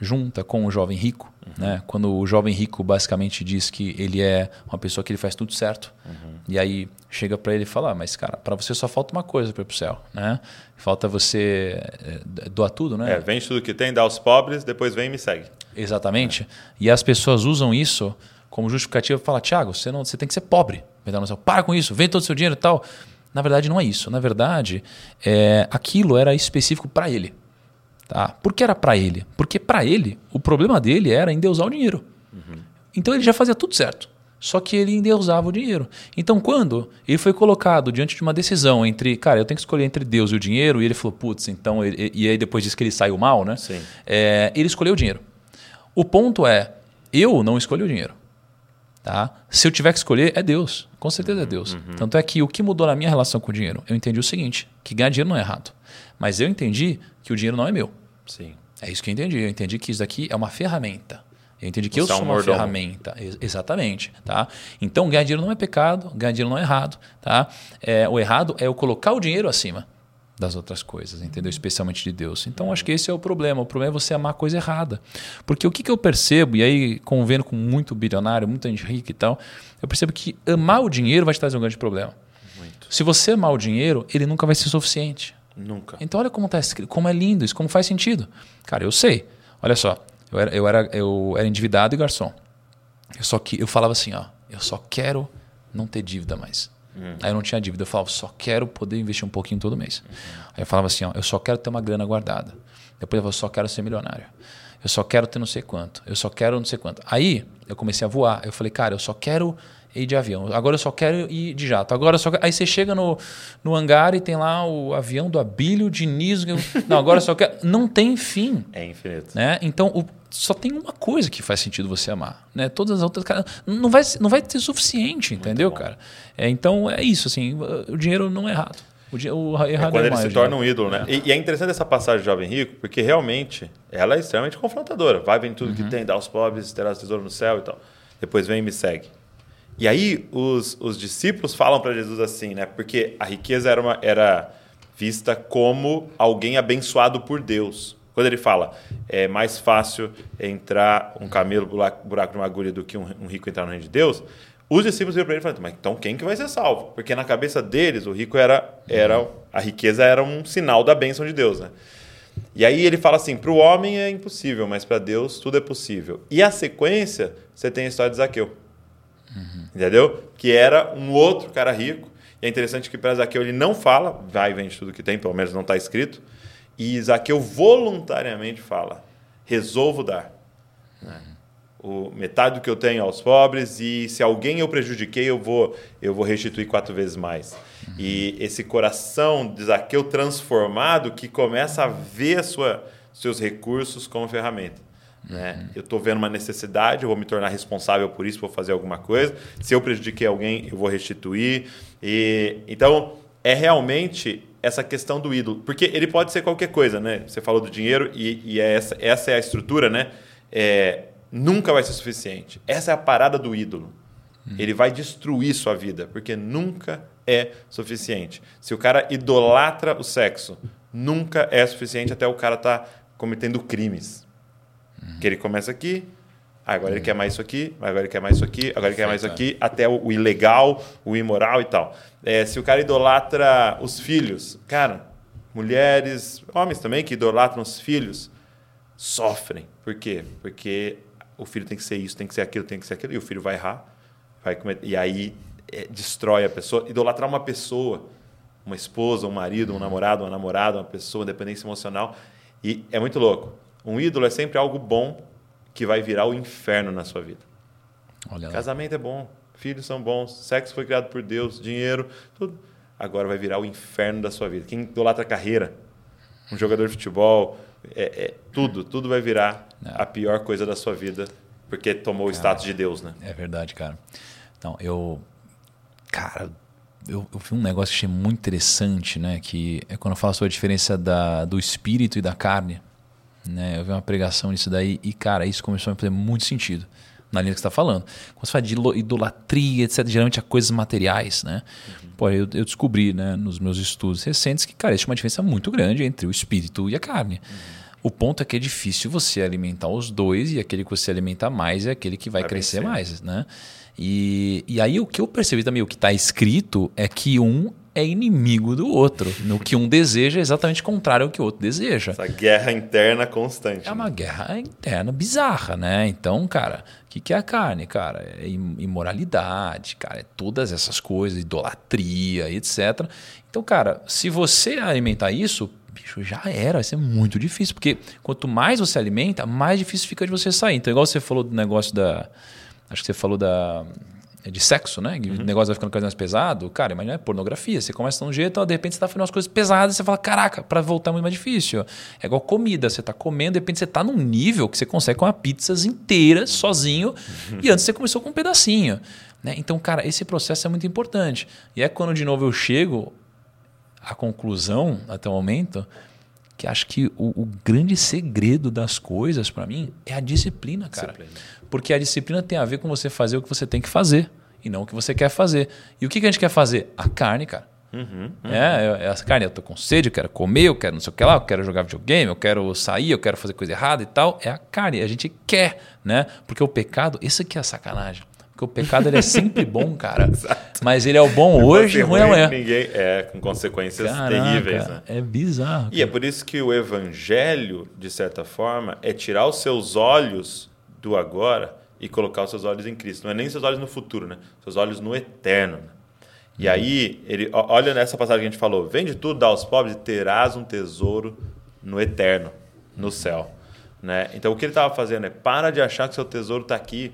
junta com o jovem rico, uhum. né? quando o jovem rico basicamente diz que ele é uma pessoa que ele faz tudo certo, uhum. e aí chega para ele e fala, ah, mas cara, para você só falta uma coisa para ir pro céu, né? Falta você é, doar tudo, né? É, vende tudo que tem, dá aos pobres, depois vem e me segue. Exatamente. É. E as pessoas usam isso como justificativa para falar, Tiago, você não, você tem que ser pobre, para com isso, vende todo o seu dinheiro e tal. Na verdade, não é isso. Na verdade, é, aquilo era específico para ele. Tá? Por que era para ele? Porque para ele, o problema dele era endeusar o dinheiro. Uhum. Então ele já fazia tudo certo. Só que ele endeusava o dinheiro. Então, quando ele foi colocado diante de uma decisão entre, cara, eu tenho que escolher entre Deus e o dinheiro, e ele falou, putz, então. Ele, e aí depois diz que ele saiu mal, né? Sim. É, ele escolheu o dinheiro. O ponto é, eu não escolhi o dinheiro. Tá? Se eu tiver que escolher, é Deus. Com certeza é uhum, Deus. Uhum. Tanto é que o que mudou na minha relação com o dinheiro? Eu entendi o seguinte: que ganhar dinheiro não é errado. Mas eu entendi que o dinheiro não é meu. Sim. É isso que eu entendi. Eu entendi que isso daqui é uma ferramenta. Eu entendi que Você eu sou é um uma mordomo. ferramenta. Exatamente. Tá? Então, ganhar dinheiro não é pecado, ganhar dinheiro não é errado. Tá? É, o errado é eu colocar o dinheiro acima das outras coisas, entendeu? Especialmente de Deus. Então, acho que esse é o problema. O problema é você amar a coisa errada. Porque o que, que eu percebo, e aí convendo com muito bilionário, muita gente rica e tal, eu percebo que amar o dinheiro vai te trazer um grande problema. Muito. Se você amar o dinheiro, ele nunca vai ser suficiente. Nunca. Então olha como escrito, como é lindo isso, como faz sentido. Cara, eu sei. Olha só, eu era, eu era, eu era endividado e garçom. Eu só que eu falava assim, ó, eu só quero não ter dívida mais. Hum. Aí eu não tinha dívida, eu falava, só quero poder investir um pouquinho todo mês. Uhum. Aí eu falava assim, ó, eu só quero ter uma grana guardada. Depois eu falava, só quero ser milionário. Eu só quero ter não sei quanto. Eu só quero não sei quanto. Aí eu comecei a voar. Eu falei, cara, eu só quero ir de avião. Agora eu só quero ir de jato. Agora só Aí você chega no, no hangar e tem lá o avião do Abílio Diniz. Não, agora só quero. Não tem fim. É infinito. Né? Então o, só tem uma coisa que faz sentido você amar. Né? Todas as outras. Cara, não, vai, não vai ter suficiente, entendeu, cara? É, então é isso. assim O dinheiro não é errado. O, o errado é quando é ele se torna um ídolo, né? É. E, e, é interessante essa passagem de Jovem Rico, porque realmente ela é extremamente confrontadora. Vai, vem tudo uhum. que tem, dá aos pobres, terá tesouro no céu e tal. Depois vem e me segue. E aí os, os discípulos falam para Jesus assim, né? Porque a riqueza era, uma, era vista como alguém abençoado por Deus. Quando ele fala, é mais fácil entrar um camelo buraco, buraco de uma agulha do que um, um rico entrar no reino de Deus, os discípulos viram para ele e falaram, mas então quem que vai ser salvo? Porque na cabeça deles, o rico era, era a riqueza era um sinal da bênção de Deus, né? E aí ele fala assim, para o homem é impossível, mas para Deus tudo é possível. E a sequência, você tem a história de Zaqueu. Uhum. Entendeu? Que era um outro cara rico. E é interessante que para Zaqueu ele não fala, vai e vende tudo que tem, pelo menos não está escrito. E Zaqueu voluntariamente fala: resolvo dar. Né? O, metade do que eu tenho aos pobres e se alguém eu prejudiquei, eu vou, eu vou restituir quatro vezes mais. Uhum. E esse coração de Zaqueu transformado que começa a ver sua, seus recursos como ferramenta. Né? Uhum. Eu estou vendo uma necessidade, eu vou me tornar responsável por isso, vou fazer alguma coisa. Se eu prejudiquei alguém, eu vou restituir. E então é realmente essa questão do ídolo. Porque ele pode ser qualquer coisa, né? Você falou do dinheiro e, e é essa, essa é a estrutura, né? É, nunca vai ser suficiente. Essa é a parada do ídolo. Hum. Ele vai destruir sua vida, porque nunca é suficiente. Se o cara idolatra o sexo, nunca é suficiente até o cara estar tá cometendo crimes. Hum. Que ele começa aqui, agora ele quer mais isso aqui, agora ele quer mais isso aqui, agora ele quer mais isso aqui, até o, o ilegal, o imoral e tal. É, se o cara idolatra os filhos, cara, mulheres, homens também que idolatram os filhos, sofrem. Por quê? Porque o filho tem que ser isso, tem que ser aquilo, tem que ser aquilo, e o filho vai errar, vai e aí é, destrói a pessoa. Idolatrar uma pessoa, uma esposa, um marido, um namorado, uma namorada, uma pessoa, dependência emocional, e é muito louco. Um ídolo é sempre algo bom que vai virar o inferno na sua vida. Olha Casamento é bom, filhos são bons, sexo foi criado por Deus, dinheiro, tudo. Agora vai virar o inferno da sua vida. Quem idolatra carreira, um jogador de futebol, é, é, tudo, tudo vai virar é. a pior coisa da sua vida porque tomou cara, o status de Deus, né? É verdade, cara. Então, eu. Cara, eu, eu vi um negócio que achei muito interessante, né? Que é quando eu falo sobre a diferença da, do espírito e da carne. Né? Eu vi uma pregação nisso daí e, cara, isso começou a fazer muito sentido na linha que você está falando. Quando você fala de idolatria, etc., geralmente é coisas materiais, né? Uhum. Pô, eu, eu, descobri né, nos meus estudos recentes que, cara, existe uma diferença muito grande entre o espírito e a carne. Uhum. O ponto é que é difícil você alimentar os dois e aquele que você alimenta mais é aquele que vai, vai crescer vencer. mais, né? E, e aí o que eu percebi também, o que está escrito é que um é inimigo do outro. No que um deseja é exatamente contrário ao que o outro deseja. Essa guerra interna constante. É uma né? guerra interna bizarra, né? Então, cara, o que, que é a carne, cara? É imoralidade, cara, é todas essas coisas, idolatria, etc. Então, cara, se você alimentar isso, bicho, já era, vai ser muito difícil, porque quanto mais você alimenta, mais difícil fica de você sair. Então, igual você falou do negócio da. Acho que você falou da de sexo, né? Uhum. O negócio vai ficando cada vez mais pesado. Cara, imagina é pornografia. Você começa de um jeito, de repente você está fazendo umas coisas pesadas e você fala, caraca, para voltar é muito mais difícil. É igual comida. Você está comendo, de repente você está num nível que você consegue comer pizzas inteiras sozinho uhum. e antes você começou com um pedacinho. Né? Então, cara, esse processo é muito importante. E é quando, de novo, eu chego à conclusão, até o momento, que acho que o, o grande segredo das coisas, para mim, é a disciplina, cara. Disciplina. Porque a disciplina tem a ver com você fazer o que você tem que fazer e não o que você quer fazer. E o que, que a gente quer fazer? A carne, cara. Uhum, uhum. É, é a carne, eu tô com sede, eu quero comer, eu quero não sei o que lá, eu quero jogar videogame, eu quero sair, eu quero fazer coisa errada e tal. É a carne, a gente quer, né? Porque o pecado, isso aqui é a sacanagem. Porque o pecado ele é sempre [laughs] bom, cara. Mas ele é o bom hoje e ruim amanhã. Ninguém é com consequências Caraca, terríveis, né? É bizarro. Cara. E é por isso que o evangelho, de certa forma, é tirar os seus olhos do agora e colocar os seus olhos em Cristo. Não é nem seus olhos no futuro, né? Seus olhos no eterno. Né? E uhum. aí, ele, olha nessa passagem que a gente falou: vende tudo, dá aos pobres e terás um tesouro no eterno, no céu. Né? Então, o que ele estava fazendo é para de achar que seu tesouro está aqui.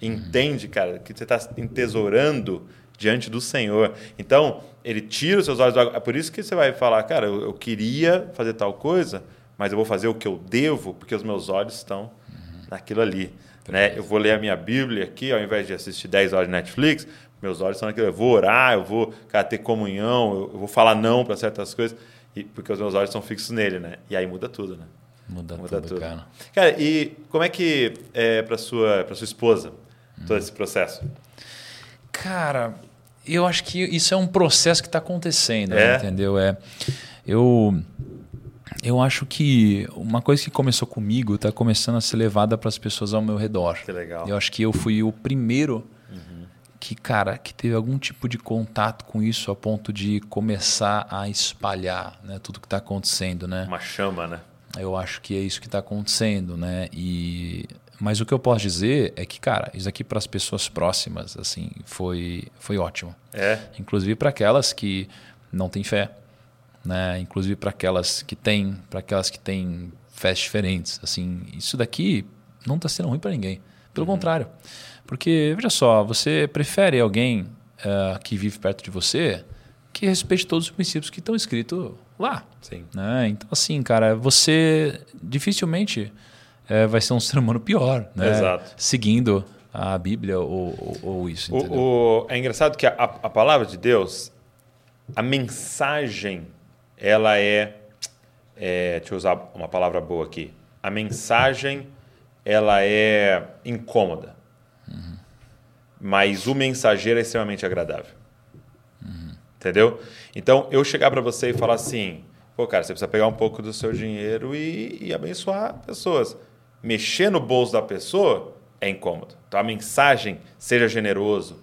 Entende, cara, que você está entesourando diante do Senhor. Então, ele tira os seus olhos do É por isso que você vai falar, cara, eu, eu queria fazer tal coisa, mas eu vou fazer o que eu devo, porque os meus olhos estão naquilo ali. Né? Eu vou ler a minha Bíblia aqui, ao invés de assistir 10 horas de Netflix, meus olhos estão naquilo. Eu vou orar, eu vou cara, ter comunhão, eu, vou falar não para certas coisas, e, porque os meus olhos estão fixos nele, né? E aí muda tudo, né? Muda, muda tudo, tudo, cara. Cara, e como é que é para sua para sua esposa todo esse processo? Cara, eu acho que isso é um processo que está acontecendo, é? entendeu? É, eu eu acho que uma coisa que começou comigo está começando a ser levada para as pessoas ao meu redor. Que legal. Eu acho que eu fui o primeiro uhum. que, cara, que teve algum tipo de contato com isso a ponto de começar a espalhar, né, tudo que está acontecendo, né? Uma chama, né? Eu acho que é isso que está acontecendo, né? E mas o que eu posso dizer é que, cara, isso aqui para as pessoas próximas, assim, foi foi ótimo. É. Inclusive para aquelas que não têm fé né? Inclusive para aquelas que têm, para aquelas que têm fés diferentes, assim, isso daqui não está sendo ruim para ninguém. Pelo uhum. contrário, porque veja só, você prefere alguém uh, que vive perto de você que respeite todos os princípios que estão escritos lá. Sim. Né? Então, assim, cara, você dificilmente é, vai ser um ser humano pior, né? Exato. Seguindo a Bíblia ou, ou, ou isso. O, o, é engraçado que a, a palavra de Deus a mensagem, ela é, é. Deixa eu usar uma palavra boa aqui. A mensagem, ela é incômoda. Uhum. Mas o mensageiro é extremamente agradável. Uhum. Entendeu? Então, eu chegar para você e falar assim: pô, cara, você precisa pegar um pouco do seu dinheiro e, e abençoar pessoas. Mexer no bolso da pessoa é incômodo. Então, a mensagem, seja generoso,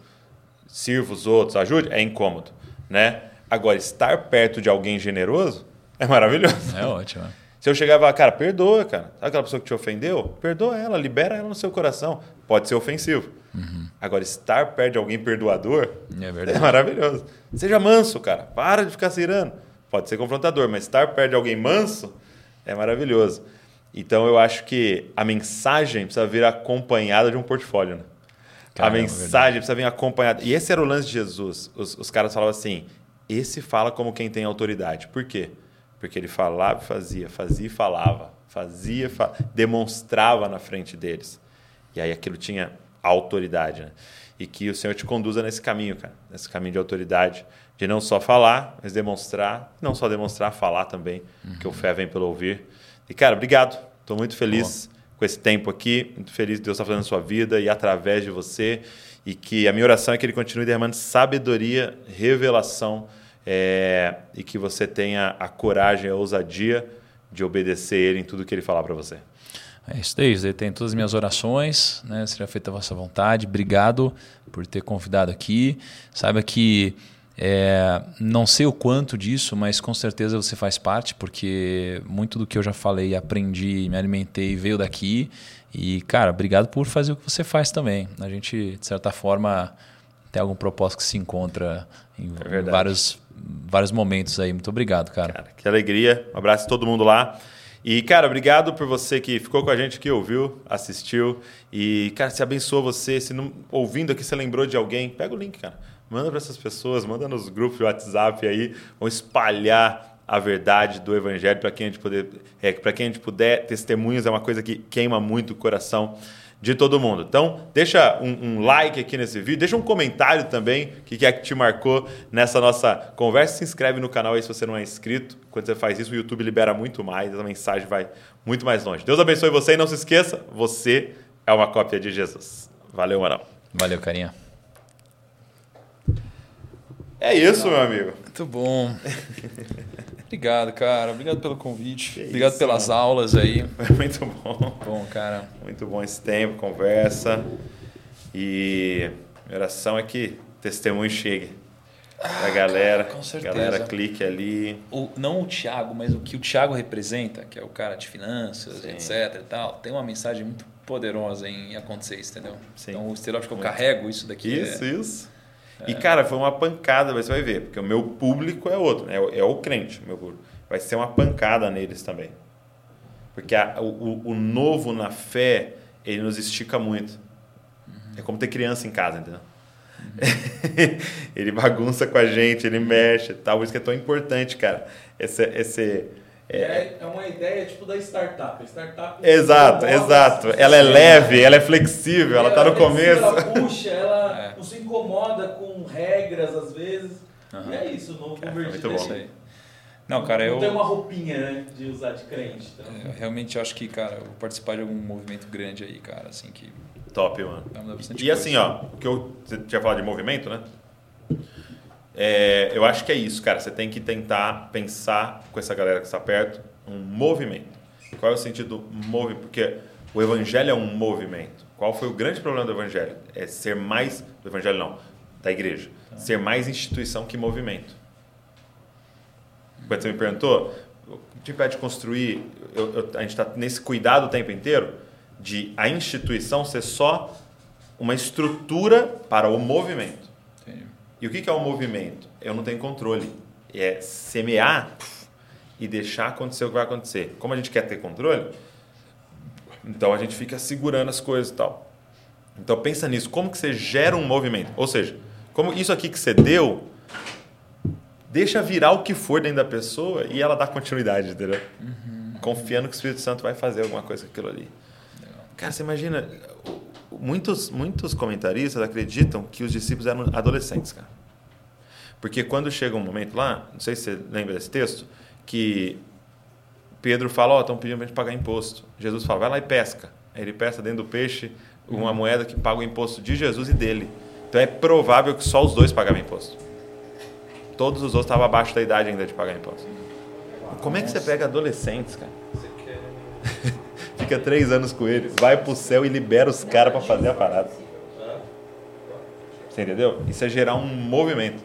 sirva os outros, ajude, é incômodo. Né? Agora, estar perto de alguém generoso é maravilhoso. É ótimo. Se eu chegar e falar, cara, perdoa, cara. Sabe aquela pessoa que te ofendeu? Perdoa ela, libera ela no seu coração. Pode ser ofensivo. Uhum. Agora, estar perto de alguém perdoador é, é, maravilhoso. Seja manso, cara. Para de ficar se irando. Pode ser confrontador, mas estar perto de alguém manso é maravilhoso. Então, eu acho que a mensagem precisa vir acompanhada de um portfólio. Né? Caramba, a mensagem precisa vir acompanhada. E esse era o lance de Jesus. Os, os caras falavam assim: esse fala como quem tem autoridade. Por quê? Porque ele falava e fazia, fazia e falava, fazia, fa... demonstrava na frente deles. E aí aquilo tinha autoridade, né? E que o Senhor te conduza nesse caminho, cara, nesse caminho de autoridade, de não só falar, mas demonstrar, não só demonstrar, falar também, uhum. porque o fé vem pelo ouvir. E cara, obrigado. Estou muito feliz Boa. com esse tempo aqui, muito feliz que Deus está fazendo a sua vida e através de você. E que a minha oração é que Ele continue derramando sabedoria, revelação é, e que você tenha a coragem, a ousadia de obedecer Ele em tudo que Ele falar para você. É isso daí, Ele tem todas as minhas orações, né? seja feita a vossa vontade. Obrigado por ter convidado aqui. Saiba que é, não sei o quanto disso, mas com certeza você faz parte, porque muito do que eu já falei, aprendi, me alimentei, veio daqui. E, cara, obrigado por fazer o que você faz também. A gente, de certa forma, tem algum propósito que se encontra em é vários vários momentos aí. Muito obrigado, cara. cara. Que alegria. Um abraço a todo mundo lá. E, cara, obrigado por você que ficou com a gente aqui, ouviu, assistiu. E, cara, se abençoou você, se não, ouvindo aqui você lembrou de alguém, pega o link, cara. Manda para essas pessoas, manda nos grupos de WhatsApp aí, vão espalhar a verdade do evangelho para quem a gente é, para quem a gente puder. Testemunhos é uma coisa que queima muito o coração de todo mundo. Então, deixa um, um, like aqui nesse vídeo, deixa um comentário também, o que, é que te marcou nessa nossa conversa. Se inscreve no canal aí se você não é inscrito. Quando você faz isso, o YouTube libera muito mais, a mensagem vai muito mais longe. Deus abençoe você e não se esqueça, você é uma cópia de Jesus. Valeu, Marão. Valeu, carinha. É isso, meu amigo. Muito bom. [laughs] Obrigado, cara. Obrigado pelo convite. Que Obrigado isso, pelas mano. aulas aí. [laughs] Muito bom. Bom, cara. Muito bom esse tempo, conversa. E a oração é que testemunho chegue. Ah, a galera, cara, com certeza. galera clique ali. O, não o Thiago, mas o que o Thiago representa, que é o cara de finanças, Sim. etc e tal, tem uma mensagem muito poderosa em acontecer isso, entendeu? Sim. Então o estereótipo que eu carrego isso daqui. Isso, é... isso. E, cara, foi uma pancada, você vai ver, porque o meu público é outro, né? é o crente, meu público. Vai ser uma pancada neles também. Porque a, o, o novo na fé, ele nos estica muito. Uhum. É como ter criança em casa, entendeu? Uhum. [laughs] ele bagunça com a gente, ele mexe tal. Por isso que é tão importante, cara. Esse, esse, é, é uma ideia tipo da startup. startup exato, exato. Ela é leve, ela é flexível, ela está no começo. Ela puxa, ela [laughs] é. não se incomoda com regras às vezes. Uhum. E é isso, o novo é. Muito bom. Não, cara, não eu. tem uma roupinha, né, de usar de crente. Então. Eu realmente acho que, cara, eu vou participar de algum movimento grande aí, cara, assim que. Top, mano. E assim, ó, que eu você tinha falado de movimento, né? É, eu acho que é isso, cara. Você tem que tentar pensar com essa galera que está perto um movimento. Qual é o sentido do movimento? Porque o evangelho é um movimento. Qual foi o grande problema do evangelho? É ser mais. Do evangelho não, da igreja. Ser mais instituição que movimento. Quando você me perguntou, o que impede de construir? Eu, eu, a gente está nesse cuidado o tempo inteiro de a instituição ser só uma estrutura para o movimento. E o que é o movimento? Eu não tenho controle. É semear e deixar acontecer o que vai acontecer. Como a gente quer ter controle, então a gente fica segurando as coisas e tal. Então pensa nisso, como que você gera um movimento? Ou seja, como isso aqui que você deu, deixa virar o que for dentro da pessoa e ela dá continuidade, entendeu? Uhum. Confiando que o Espírito Santo vai fazer alguma coisa com aquilo ali. Cara, você imagina, muitos, muitos comentaristas acreditam que os discípulos eram adolescentes, cara. Porque quando chega um momento lá, não sei se você lembra desse texto, que Pedro fala, ó, oh, estão pedindo para gente pagar imposto. Jesus fala, vai lá e pesca. Aí ele pesca dentro do peixe uma moeda que paga o imposto de Jesus e dele. Então é provável que só os dois pagavam imposto. Todos os outros estavam abaixo da idade ainda de pagar imposto. Como é que você pega adolescentes, cara? [laughs] Fica três anos com eles, vai pro céu e libera os caras para fazer a parada. Você entendeu? Isso é gerar um movimento.